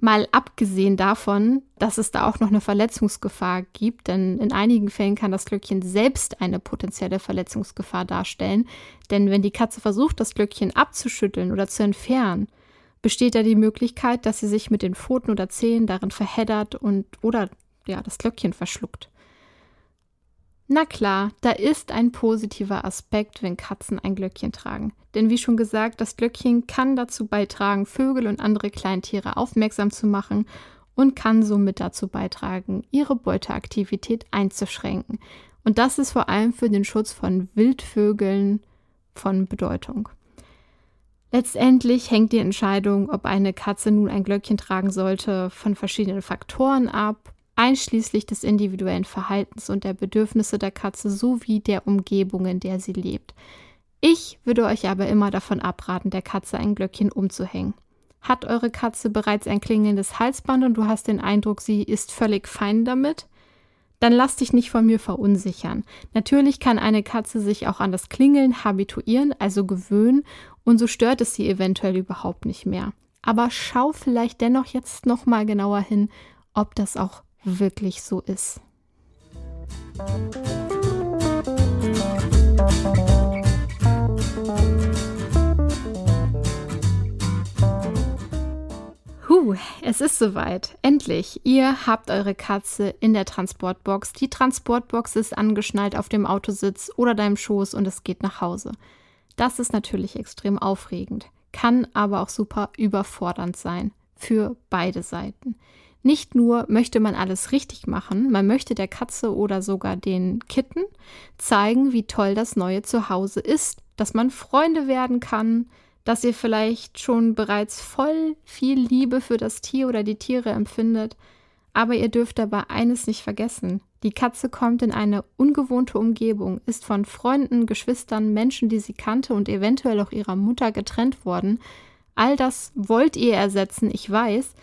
Mal abgesehen davon, dass es da auch noch eine Verletzungsgefahr gibt, denn in einigen Fällen kann das Glöckchen selbst eine potenzielle Verletzungsgefahr darstellen. Denn wenn die Katze versucht, das Glöckchen abzuschütteln oder zu entfernen, besteht da die Möglichkeit, dass sie sich mit den Pfoten oder Zehen darin verheddert und oder ja, das Glöckchen verschluckt. Na klar, da ist ein positiver Aspekt, wenn Katzen ein Glöckchen tragen. Denn wie schon gesagt, das Glöckchen kann dazu beitragen, Vögel und andere Kleintiere aufmerksam zu machen und kann somit dazu beitragen, ihre Beuteaktivität einzuschränken. Und das ist vor allem für den Schutz von Wildvögeln von Bedeutung. Letztendlich hängt die Entscheidung, ob eine Katze nun ein Glöckchen tragen sollte, von verschiedenen Faktoren ab einschließlich des individuellen Verhaltens und der Bedürfnisse der Katze sowie der Umgebung, in der sie lebt. Ich würde euch aber immer davon abraten, der Katze ein Glöckchen umzuhängen. Hat eure Katze bereits ein klingelndes Halsband und du hast den Eindruck, sie ist völlig fein damit? Dann lass dich nicht von mir verunsichern. Natürlich kann eine Katze sich auch an das Klingeln habituieren, also gewöhnen, und so stört es sie eventuell überhaupt nicht mehr. Aber schau vielleicht dennoch jetzt noch mal genauer hin, ob das auch wirklich so ist. Huh, es ist soweit. Endlich. Ihr habt eure Katze in der Transportbox. Die Transportbox ist angeschnallt auf dem Autositz oder deinem Schoß und es geht nach Hause. Das ist natürlich extrem aufregend, kann aber auch super überfordernd sein für beide Seiten. Nicht nur möchte man alles richtig machen, man möchte der Katze oder sogar den Kitten zeigen, wie toll das neue Zuhause ist, dass man Freunde werden kann, dass ihr vielleicht schon bereits voll viel Liebe für das Tier oder die Tiere empfindet. Aber ihr dürft dabei eines nicht vergessen. Die Katze kommt in eine ungewohnte Umgebung, ist von Freunden, Geschwistern, Menschen, die sie kannte und eventuell auch ihrer Mutter getrennt worden. All das wollt ihr ersetzen, ich weiß,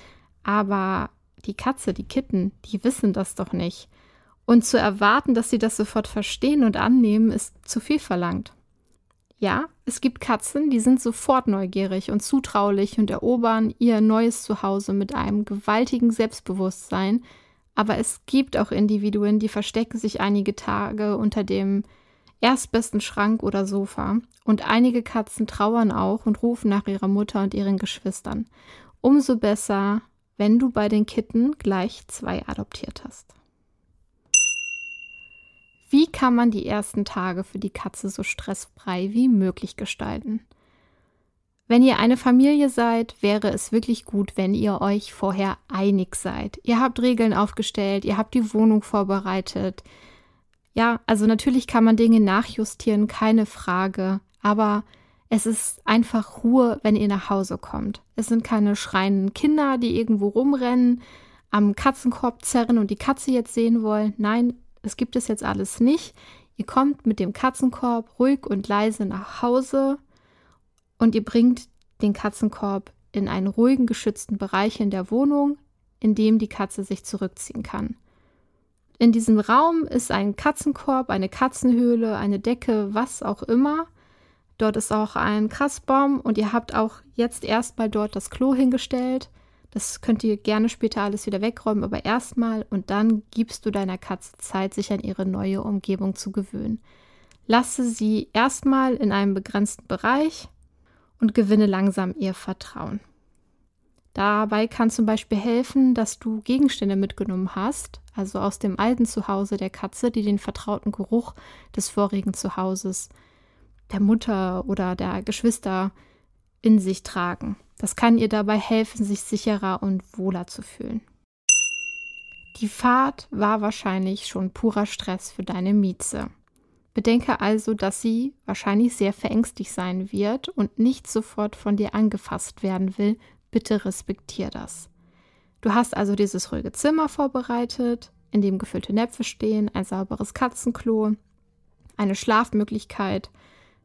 aber die Katze, die Kitten, die wissen das doch nicht. Und zu erwarten, dass sie das sofort verstehen und annehmen, ist zu viel verlangt. Ja, Es gibt Katzen, die sind sofort neugierig und zutraulich und erobern ihr neues Zuhause mit einem gewaltigen Selbstbewusstsein. Aber es gibt auch Individuen, die verstecken sich einige Tage unter dem erstbesten Schrank oder Sofa. Und einige Katzen trauern auch und rufen nach ihrer Mutter und ihren Geschwistern. Umso besser, wenn du bei den Kitten gleich zwei adoptiert hast. Wie kann man die ersten Tage für die Katze so stressfrei wie möglich gestalten? Wenn ihr eine Familie seid, wäre es wirklich gut, wenn ihr euch vorher einig seid. Ihr habt Regeln aufgestellt, ihr habt die Wohnung vorbereitet. Ja, also natürlich kann man Dinge nachjustieren, keine Frage, aber es ist einfach Ruhe, wenn ihr nach Hause kommt. Es sind keine schreienden Kinder, die irgendwo rumrennen, am Katzenkorb zerren und die Katze jetzt sehen wollen. Nein, es gibt es jetzt alles nicht. Ihr kommt mit dem Katzenkorb ruhig und leise nach Hause und ihr bringt den Katzenkorb in einen ruhigen, geschützten Bereich in der Wohnung, in dem die Katze sich zurückziehen kann. In diesem Raum ist ein Katzenkorb, eine Katzenhöhle, eine Decke, was auch immer. Dort ist auch ein Krassbaum und ihr habt auch jetzt erstmal dort das Klo hingestellt. Das könnt ihr gerne später alles wieder wegräumen, aber erstmal und dann gibst du deiner Katze Zeit, sich an ihre neue Umgebung zu gewöhnen. Lasse sie erstmal in einem begrenzten Bereich und gewinne langsam ihr Vertrauen. Dabei kann zum Beispiel helfen, dass du Gegenstände mitgenommen hast, also aus dem alten Zuhause der Katze, die den vertrauten Geruch des vorigen Zuhauses der Mutter oder der Geschwister in sich tragen. Das kann ihr dabei helfen, sich sicherer und wohler zu fühlen. Die Fahrt war wahrscheinlich schon purer Stress für deine Mieze. Bedenke also, dass sie wahrscheinlich sehr verängstigt sein wird und nicht sofort von dir angefasst werden will. Bitte respektier das. Du hast also dieses ruhige Zimmer vorbereitet, in dem gefüllte Näpfe stehen, ein sauberes Katzenklo, eine Schlafmöglichkeit.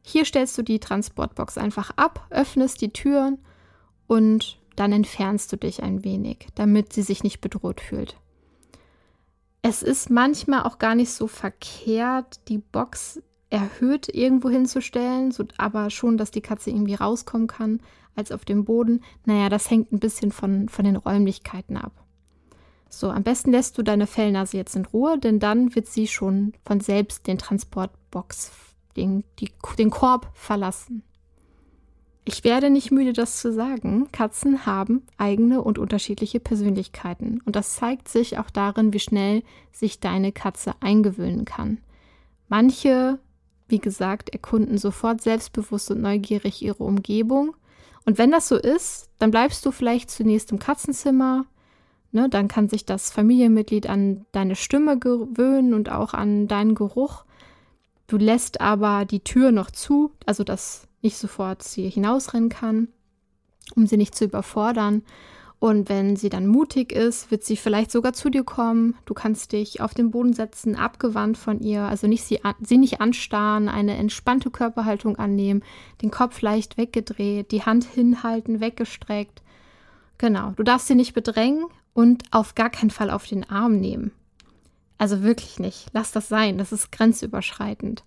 Hier stellst du die Transportbox einfach ab, öffnest die Türen und dann entfernst du dich ein wenig, damit sie sich nicht bedroht fühlt. Es ist manchmal auch gar nicht so verkehrt, die Box erhöht irgendwo hinzustellen, so, aber schon, dass die Katze irgendwie rauskommen kann, als auf dem Boden. Naja, das hängt ein bisschen von, von den Räumlichkeiten ab. So, am besten lässt du deine Fellnase jetzt in Ruhe, denn dann wird sie schon von selbst den Transportbox, den, die, den Korb verlassen. Ich werde nicht müde, das zu sagen. Katzen haben eigene und unterschiedliche Persönlichkeiten. Und das zeigt sich auch darin, wie schnell sich deine Katze eingewöhnen kann. Manche, wie gesagt, erkunden sofort selbstbewusst und neugierig ihre Umgebung. Und wenn das so ist, dann bleibst du vielleicht zunächst im Katzenzimmer. Ne, dann kann sich das Familienmitglied an deine Stimme gewöhnen und auch an deinen Geruch. Du lässt aber die Tür noch zu, also das nicht sofort sie hinausrennen kann, um sie nicht zu überfordern. Und wenn sie dann mutig ist, wird sie vielleicht sogar zu dir kommen. Du kannst dich auf den Boden setzen, abgewandt von ihr, also nicht sie, sie nicht anstarren, eine entspannte Körperhaltung annehmen, den Kopf leicht weggedreht, die Hand hinhalten, weggestreckt. Genau, du darfst sie nicht bedrängen und auf gar keinen Fall auf den Arm nehmen. Also wirklich nicht. Lass das sein, das ist grenzüberschreitend.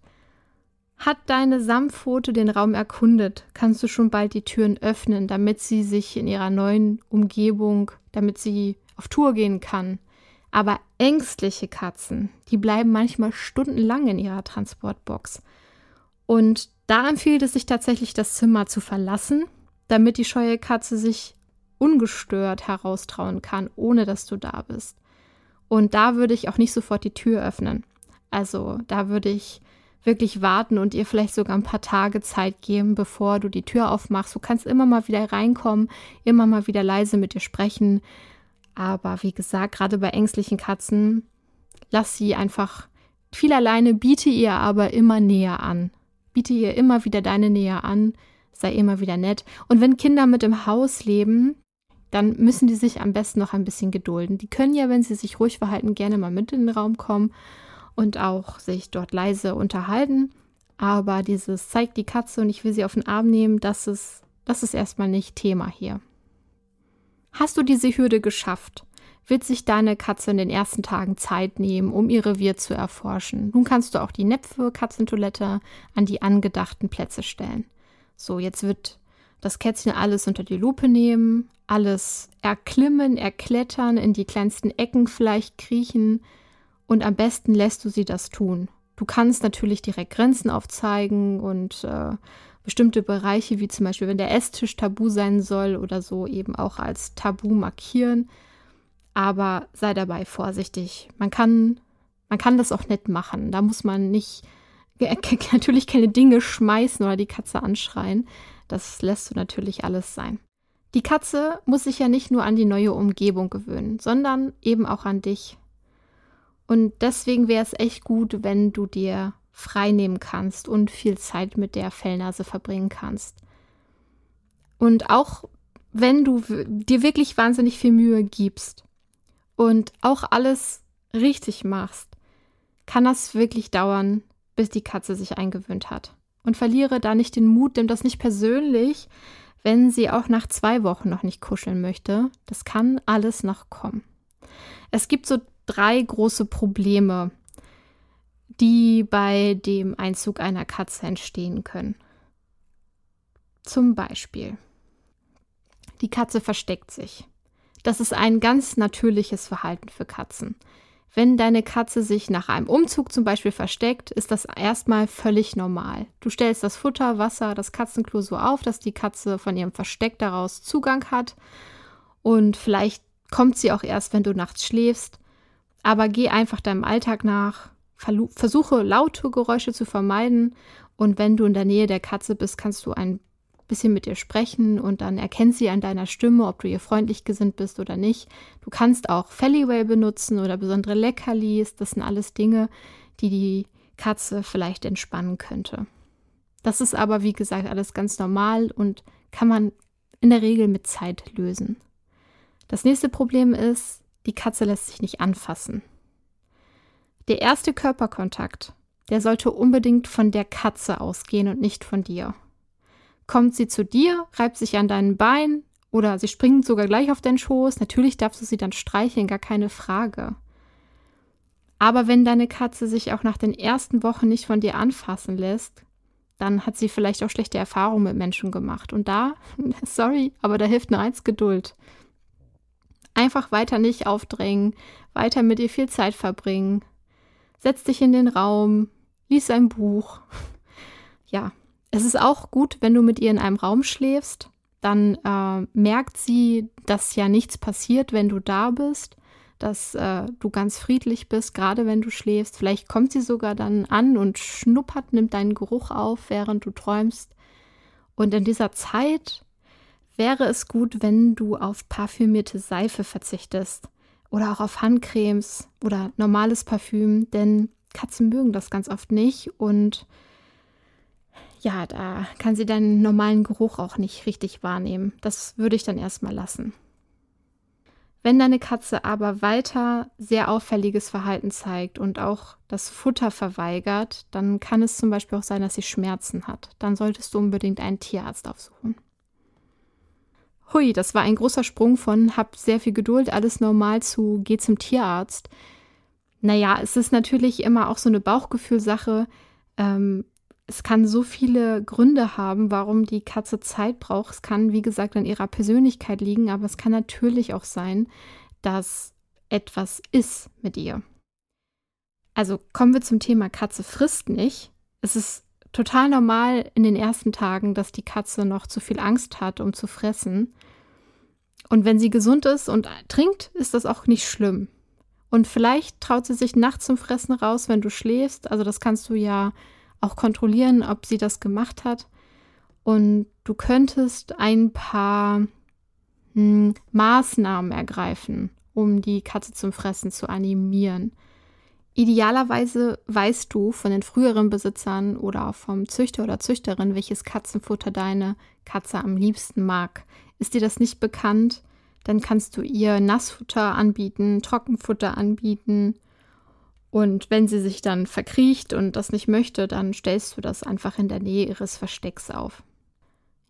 Hat deine Samtpfote den Raum erkundet, kannst du schon bald die Türen öffnen, damit sie sich in ihrer neuen Umgebung, damit sie auf Tour gehen kann. Aber ängstliche Katzen, die bleiben manchmal stundenlang in ihrer Transportbox. Und da empfiehlt es sich tatsächlich, das Zimmer zu verlassen, damit die scheue Katze sich ungestört heraustrauen kann, ohne dass du da bist. Und da würde ich auch nicht sofort die Tür öffnen. Also da würde ich wirklich warten und ihr vielleicht sogar ein paar Tage Zeit geben, bevor du die Tür aufmachst. Du kannst immer mal wieder reinkommen, immer mal wieder leise mit ihr sprechen. Aber wie gesagt, gerade bei ängstlichen Katzen, lass sie einfach viel alleine, biete ihr aber immer näher an. Biete ihr immer wieder deine Nähe an, sei immer wieder nett. Und wenn Kinder mit im Haus leben, dann müssen die sich am besten noch ein bisschen gedulden. Die können ja, wenn sie sich ruhig verhalten, gerne mal mit in den Raum kommen und auch sich dort leise unterhalten. Aber dieses zeigt die Katze und ich will sie auf den Arm nehmen, das ist, das ist erstmal nicht Thema hier. Hast du diese Hürde geschafft, wird sich deine Katze in den ersten Tagen Zeit nehmen, um ihr Revier zu erforschen. Nun kannst du auch die Näpfe, Katzentoilette an die angedachten Plätze stellen. So, jetzt wird das Kätzchen alles unter die Lupe nehmen, alles erklimmen, erklettern, in die kleinsten Ecken vielleicht kriechen und am besten lässt du sie das tun. Du kannst natürlich direkt Grenzen aufzeigen und äh, bestimmte Bereiche, wie zum Beispiel, wenn der Esstisch tabu sein soll oder so, eben auch als tabu markieren. Aber sei dabei vorsichtig. Man kann, man kann das auch nett machen. Da muss man nicht natürlich keine Dinge schmeißen oder die Katze anschreien. Das lässt du natürlich alles sein. Die Katze muss sich ja nicht nur an die neue Umgebung gewöhnen, sondern eben auch an dich. Und deswegen wäre es echt gut, wenn du dir frei nehmen kannst und viel Zeit mit der Fellnase verbringen kannst. Und auch wenn du dir wirklich wahnsinnig viel Mühe gibst und auch alles richtig machst, kann das wirklich dauern, bis die Katze sich eingewöhnt hat. Und verliere da nicht den Mut, nimm das nicht persönlich, wenn sie auch nach zwei Wochen noch nicht kuscheln möchte. Das kann alles noch kommen. Es gibt so drei große Probleme, die bei dem Einzug einer Katze entstehen können. Zum Beispiel, die Katze versteckt sich. Das ist ein ganz natürliches Verhalten für Katzen. Wenn deine Katze sich nach einem Umzug zum Beispiel versteckt, ist das erstmal völlig normal. Du stellst das Futter, Wasser, das Katzenklo so auf, dass die Katze von ihrem Versteck daraus Zugang hat. Und vielleicht kommt sie auch erst, wenn du nachts schläfst. Aber geh einfach deinem Alltag nach, versuche laute Geräusche zu vermeiden. Und wenn du in der Nähe der Katze bist, kannst du ein bisschen mit ihr sprechen und dann erkennt sie an deiner Stimme, ob du ihr freundlich gesinnt bist oder nicht. Du kannst auch Fellyway benutzen oder besondere Leckerlis. Das sind alles Dinge, die die Katze vielleicht entspannen könnte. Das ist aber, wie gesagt, alles ganz normal und kann man in der Regel mit Zeit lösen. Das nächste Problem ist, die Katze lässt sich nicht anfassen. Der erste Körperkontakt, der sollte unbedingt von der Katze ausgehen und nicht von dir kommt sie zu dir, reibt sich an deinen Bein oder sie springt sogar gleich auf deinen Schoß. Natürlich darfst du sie dann streicheln, gar keine Frage. Aber wenn deine Katze sich auch nach den ersten Wochen nicht von dir anfassen lässt, dann hat sie vielleicht auch schlechte Erfahrungen mit Menschen gemacht. Und da, sorry, aber da hilft nur eins Geduld. Einfach weiter nicht aufdrängen, weiter mit ihr viel Zeit verbringen. Setz dich in den Raum, lies ein Buch. Ja, es ist auch gut, wenn du mit ihr in einem Raum schläfst, dann äh, merkt sie, dass ja nichts passiert, wenn du da bist, dass äh, du ganz friedlich bist, gerade wenn du schläfst. Vielleicht kommt sie sogar dann an und schnuppert, nimmt deinen Geruch auf, während du träumst. Und in dieser Zeit wäre es gut, wenn du auf parfümierte Seife verzichtest oder auch auf Handcremes oder normales Parfüm, denn Katzen mögen das ganz oft nicht und ja, da kann sie deinen normalen Geruch auch nicht richtig wahrnehmen. Das würde ich dann erstmal lassen. Wenn deine Katze aber weiter sehr auffälliges Verhalten zeigt und auch das Futter verweigert, dann kann es zum Beispiel auch sein, dass sie Schmerzen hat. Dann solltest du unbedingt einen Tierarzt aufsuchen. Hui, das war ein großer Sprung von hab sehr viel Geduld, alles normal zu geh zum Tierarzt. Naja, es ist natürlich immer auch so eine Bauchgefühlsache. Ähm, es kann so viele Gründe haben, warum die Katze Zeit braucht. Es kann, wie gesagt, an ihrer Persönlichkeit liegen, aber es kann natürlich auch sein, dass etwas ist mit ihr. Also kommen wir zum Thema Katze frisst nicht. Es ist total normal in den ersten Tagen, dass die Katze noch zu viel Angst hat, um zu fressen. Und wenn sie gesund ist und trinkt, ist das auch nicht schlimm. Und vielleicht traut sie sich nachts zum Fressen raus, wenn du schläfst. Also das kannst du ja auch kontrollieren, ob sie das gemacht hat. Und du könntest ein paar hm, Maßnahmen ergreifen, um die Katze zum Fressen zu animieren. Idealerweise weißt du von den früheren Besitzern oder vom Züchter oder Züchterin, welches Katzenfutter deine Katze am liebsten mag. Ist dir das nicht bekannt, dann kannst du ihr Nassfutter anbieten, Trockenfutter anbieten und wenn sie sich dann verkriecht und das nicht möchte, dann stellst du das einfach in der Nähe ihres Verstecks auf.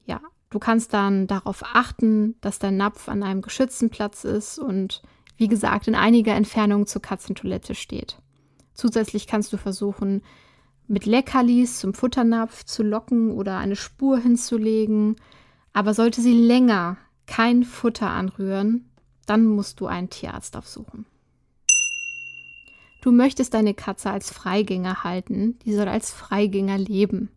Ja, du kannst dann darauf achten, dass dein Napf an einem geschützten Platz ist und wie gesagt in einiger Entfernung zur Katzentoilette steht. Zusätzlich kannst du versuchen, mit Leckerlis zum Futternapf zu locken oder eine Spur hinzulegen. Aber sollte sie länger kein Futter anrühren, dann musst du einen Tierarzt aufsuchen. Du möchtest deine Katze als Freigänger halten, die soll als Freigänger leben.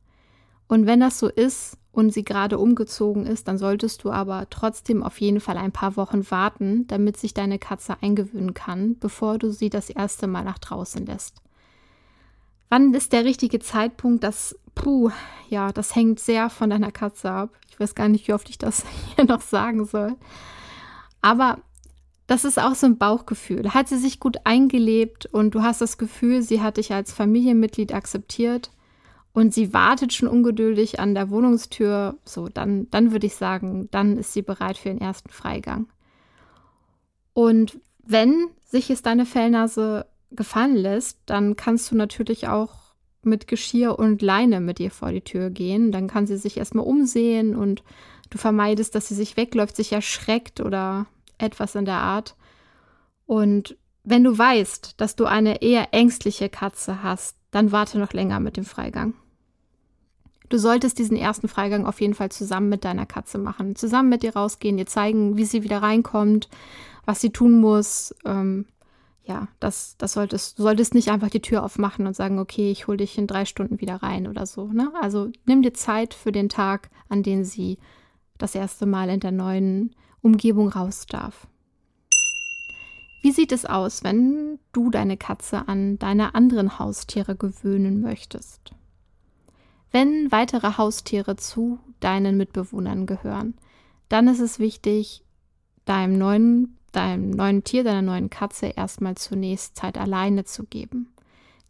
Und wenn das so ist und sie gerade umgezogen ist, dann solltest du aber trotzdem auf jeden Fall ein paar Wochen warten, damit sich deine Katze eingewöhnen kann, bevor du sie das erste Mal nach draußen lässt. Wann ist der richtige Zeitpunkt? Das, puh, ja, das hängt sehr von deiner Katze ab. Ich weiß gar nicht, wie oft ich das hier noch sagen soll. Aber das ist auch so ein Bauchgefühl. Hat sie sich gut eingelebt und du hast das Gefühl, sie hat dich als Familienmitglied akzeptiert und sie wartet schon ungeduldig an der Wohnungstür, so, dann, dann würde ich sagen, dann ist sie bereit für den ersten Freigang. Und wenn sich es deine Fellnase gefallen lässt, dann kannst du natürlich auch mit Geschirr und Leine mit ihr vor die Tür gehen. Dann kann sie sich erstmal umsehen und du vermeidest, dass sie sich wegläuft, sich erschreckt oder etwas in der Art. Und wenn du weißt, dass du eine eher ängstliche Katze hast, dann warte noch länger mit dem Freigang. Du solltest diesen ersten Freigang auf jeden Fall zusammen mit deiner Katze machen. Zusammen mit ihr rausgehen, ihr zeigen, wie sie wieder reinkommt, was sie tun muss. Ähm, ja, das, das solltest, du solltest nicht einfach die Tür aufmachen und sagen, okay, ich hole dich in drei Stunden wieder rein oder so. Ne? Also nimm dir Zeit für den Tag, an dem sie das erste Mal in der neuen Umgebung raus darf. Wie sieht es aus, wenn du deine Katze an deine anderen Haustiere gewöhnen möchtest? Wenn weitere Haustiere zu deinen Mitbewohnern gehören, dann ist es wichtig, deinem neuen, deinem neuen Tier, deiner neuen Katze erstmal zunächst Zeit alleine zu geben.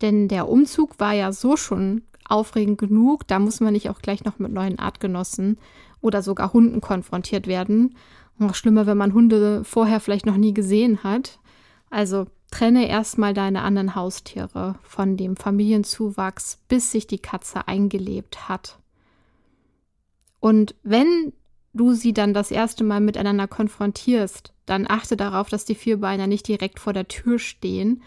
Denn der Umzug war ja so schon aufregend genug, da muss man nicht auch gleich noch mit neuen Artgenossen oder sogar Hunden konfrontiert werden. Noch schlimmer, wenn man Hunde vorher vielleicht noch nie gesehen hat. Also trenne erstmal deine anderen Haustiere von dem Familienzuwachs, bis sich die Katze eingelebt hat. Und wenn du sie dann das erste Mal miteinander konfrontierst, dann achte darauf, dass die Vierbeiner nicht direkt vor der Tür stehen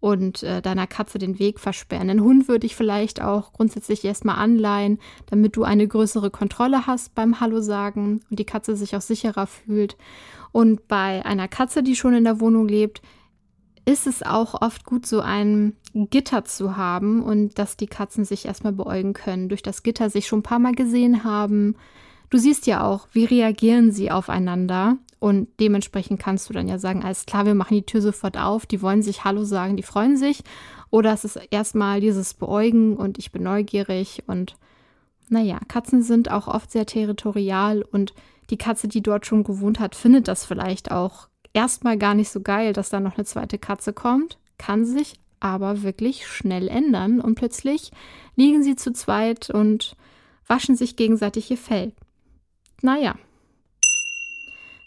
und äh, deiner Katze den Weg versperren. Den Hund würde ich vielleicht auch grundsätzlich erstmal anleihen, damit du eine größere Kontrolle hast beim Hallo sagen und die Katze sich auch sicherer fühlt. Und bei einer Katze, die schon in der Wohnung lebt, ist es auch oft gut, so ein Gitter zu haben und dass die Katzen sich erstmal beäugen können, durch das Gitter sich schon ein paar Mal gesehen haben. Du siehst ja auch, wie reagieren sie aufeinander und dementsprechend kannst du dann ja sagen, alles klar, wir machen die Tür sofort auf, die wollen sich Hallo sagen, die freuen sich. Oder es ist erstmal dieses Beäugen und ich bin neugierig und naja, Katzen sind auch oft sehr territorial und die Katze, die dort schon gewohnt hat, findet das vielleicht auch erstmal gar nicht so geil, dass da noch eine zweite Katze kommt, kann sich aber wirklich schnell ändern und plötzlich liegen sie zu zweit und waschen sich gegenseitig ihr Fell. Naja,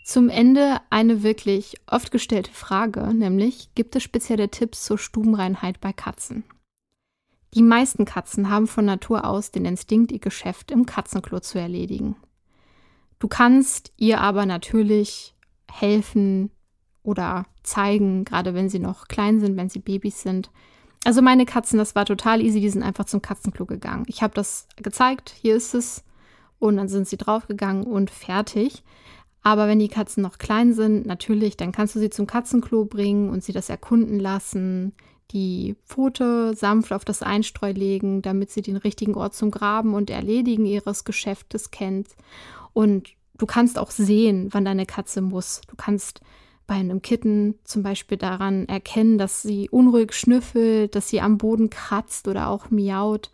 zum Ende eine wirklich oft gestellte Frage, nämlich gibt es spezielle Tipps zur Stubenreinheit bei Katzen? Die meisten Katzen haben von Natur aus den Instinkt, ihr Geschäft im Katzenklo zu erledigen. Du kannst ihr aber natürlich helfen oder zeigen, gerade wenn sie noch klein sind, wenn sie Babys sind. Also meine Katzen, das war total easy, die sind einfach zum Katzenklo gegangen. Ich habe das gezeigt, hier ist es und dann sind sie draufgegangen und fertig. Aber wenn die Katzen noch klein sind, natürlich, dann kannst du sie zum Katzenklo bringen und sie das erkunden lassen, die Pfote sanft auf das Einstreu legen, damit sie den richtigen Ort zum Graben und Erledigen ihres Geschäftes kennt. Und du kannst auch sehen, wann deine Katze muss. Du kannst bei einem Kitten zum Beispiel daran erkennen, dass sie unruhig schnüffelt, dass sie am Boden kratzt oder auch miaut.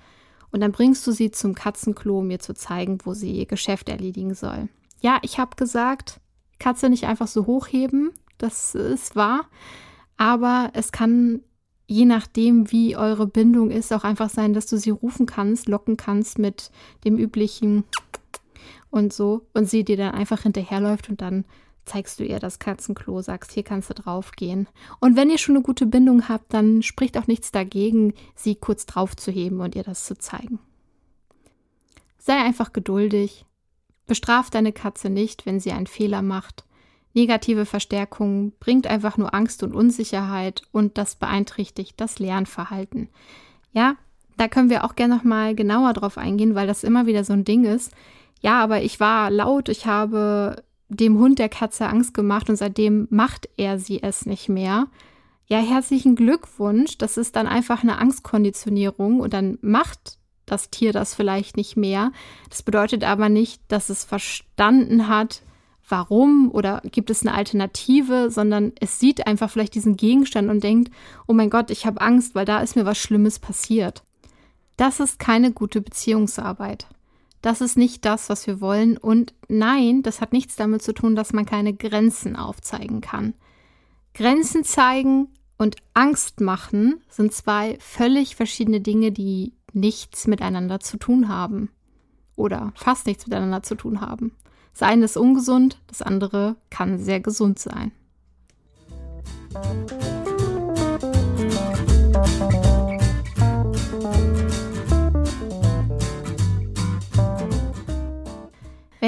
Und dann bringst du sie zum Katzenklo, um ihr zu zeigen, wo sie ihr Geschäft erledigen soll ja, ich habe gesagt, Katze nicht einfach so hochheben, das ist wahr, aber es kann je nachdem, wie eure Bindung ist, auch einfach sein, dass du sie rufen kannst, locken kannst mit dem üblichen und so und sie dir dann einfach hinterherläuft und dann zeigst du ihr das Katzenklo, sagst, hier kannst du drauf gehen. Und wenn ihr schon eine gute Bindung habt, dann spricht auch nichts dagegen, sie kurz drauf zu heben und ihr das zu zeigen. Sei einfach geduldig, Bestraf deine Katze nicht, wenn sie einen Fehler macht. Negative Verstärkung bringt einfach nur Angst und Unsicherheit und das beeinträchtigt das Lernverhalten. Ja, Da können wir auch gerne noch mal genauer drauf eingehen, weil das immer wieder so ein Ding ist. Ja, aber ich war laut, ich habe dem Hund der Katze Angst gemacht und seitdem macht er sie es nicht mehr. Ja, herzlichen Glückwunsch. Das ist dann einfach eine Angstkonditionierung und dann macht das Tier das vielleicht nicht mehr. Das bedeutet aber nicht, dass es verstanden hat, warum oder gibt es eine Alternative, sondern es sieht einfach vielleicht diesen Gegenstand und denkt, oh mein Gott, ich habe Angst, weil da ist mir was Schlimmes passiert. Das ist keine gute Beziehungsarbeit. Das ist nicht das, was wir wollen. Und nein, das hat nichts damit zu tun, dass man keine Grenzen aufzeigen kann. Grenzen zeigen und Angst machen sind zwei völlig verschiedene Dinge, die nichts miteinander zu tun haben. Oder fast nichts miteinander zu tun haben. Das eine ist ungesund, das andere kann sehr gesund sein.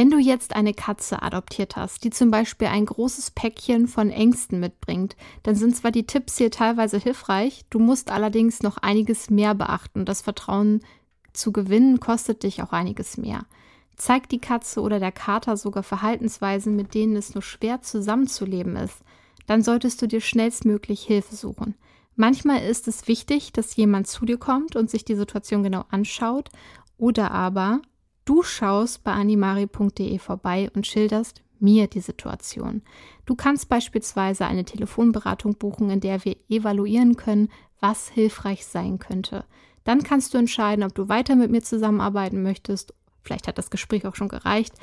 Wenn du jetzt eine Katze adoptiert hast, die zum Beispiel ein großes Päckchen von Ängsten mitbringt, dann sind zwar die Tipps hier teilweise hilfreich, du musst allerdings noch einiges mehr beachten. Das Vertrauen zu gewinnen kostet dich auch einiges mehr. Zeigt die Katze oder der Kater sogar Verhaltensweisen, mit denen es nur schwer zusammenzuleben ist, dann solltest du dir schnellstmöglich Hilfe suchen. Manchmal ist es wichtig, dass jemand zu dir kommt und sich die Situation genau anschaut, oder aber du schaust bei animari.de vorbei und schilderst mir die Situation. Du kannst beispielsweise eine Telefonberatung buchen, in der wir evaluieren können, was hilfreich sein könnte. Dann kannst du entscheiden, ob du weiter mit mir zusammenarbeiten möchtest vielleicht hat das Gespräch auch schon gereicht,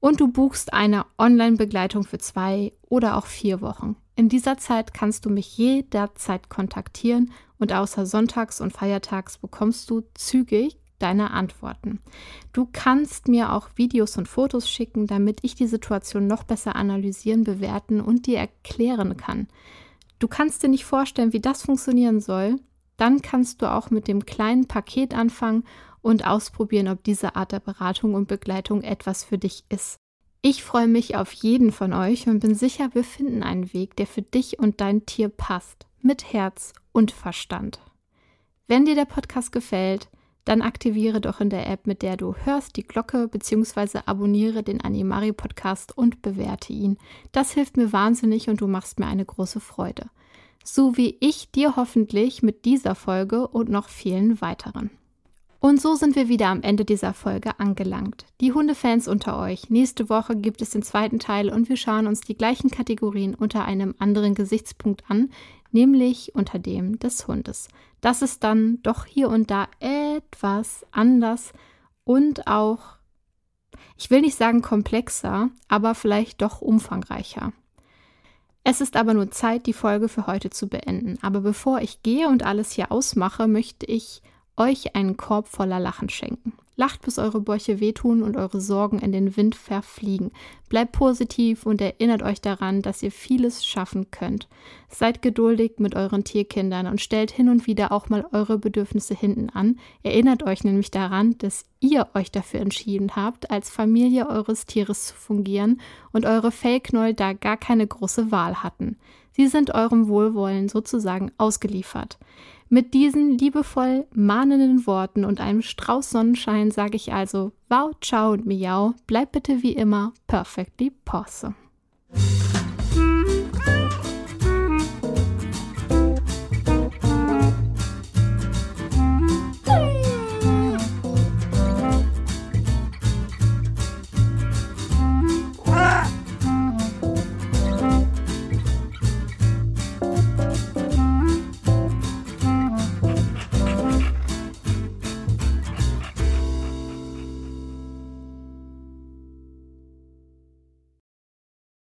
und du buchst eine Online-Begleitung für zwei oder auch vier Wochen. In dieser Zeit kannst du mich jederzeit kontaktieren und außer Sonntags und Feiertags bekommst du zügig deine Antworten. Du kannst mir auch Videos und Fotos schicken, damit ich die Situation noch besser analysieren, bewerten und dir erklären kann. Du kannst dir nicht vorstellen, wie das funktionieren soll. Dann kannst du auch mit dem kleinen Paket anfangen und ausprobieren, ob diese Art der Beratung und Begleitung etwas für dich ist. Ich freue mich auf jeden von euch und bin sicher, wir finden einen Weg, der für dich und dein Tier passt, mit Herz und Verstand. Wenn dir der Podcast gefällt, dann aktiviere doch in der App, mit der du hörst, die Glocke bzw. abonniere den Animari Podcast und bewerte ihn. Das hilft mir wahnsinnig und du machst mir eine große Freude. So wie ich dir hoffentlich mit dieser Folge und noch vielen weiteren. Und so sind wir wieder am Ende dieser Folge angelangt. Die Hundefans unter euch, nächste Woche gibt es den zweiten Teil und wir schauen uns die gleichen Kategorien unter einem anderen Gesichtspunkt an, nämlich unter dem des Hundes. Das ist dann doch hier und da etwas anders und auch, ich will nicht sagen komplexer, aber vielleicht doch umfangreicher. Es ist aber nur Zeit, die Folge für heute zu beenden. Aber bevor ich gehe und alles hier ausmache, möchte ich euch einen Korb voller Lachen schenken. Lacht, bis eure Bäuche wehtun und eure Sorgen in den Wind verfliegen. Bleibt positiv und erinnert euch daran, dass ihr vieles schaffen könnt. Seid geduldig mit euren Tierkindern und stellt hin und wieder auch mal eure Bedürfnisse hinten an. Erinnert euch nämlich daran, dass ihr euch dafür entschieden habt, als Familie eures Tieres zu fungieren und eure Fellknäuel da gar keine große Wahl hatten. Sie sind eurem Wohlwollen sozusagen ausgeliefert. Mit diesen liebevoll mahnenden Worten und einem Strauß Sonnenschein sage ich also Wow, ciao und miau, bleib bitte wie immer perfectly posse.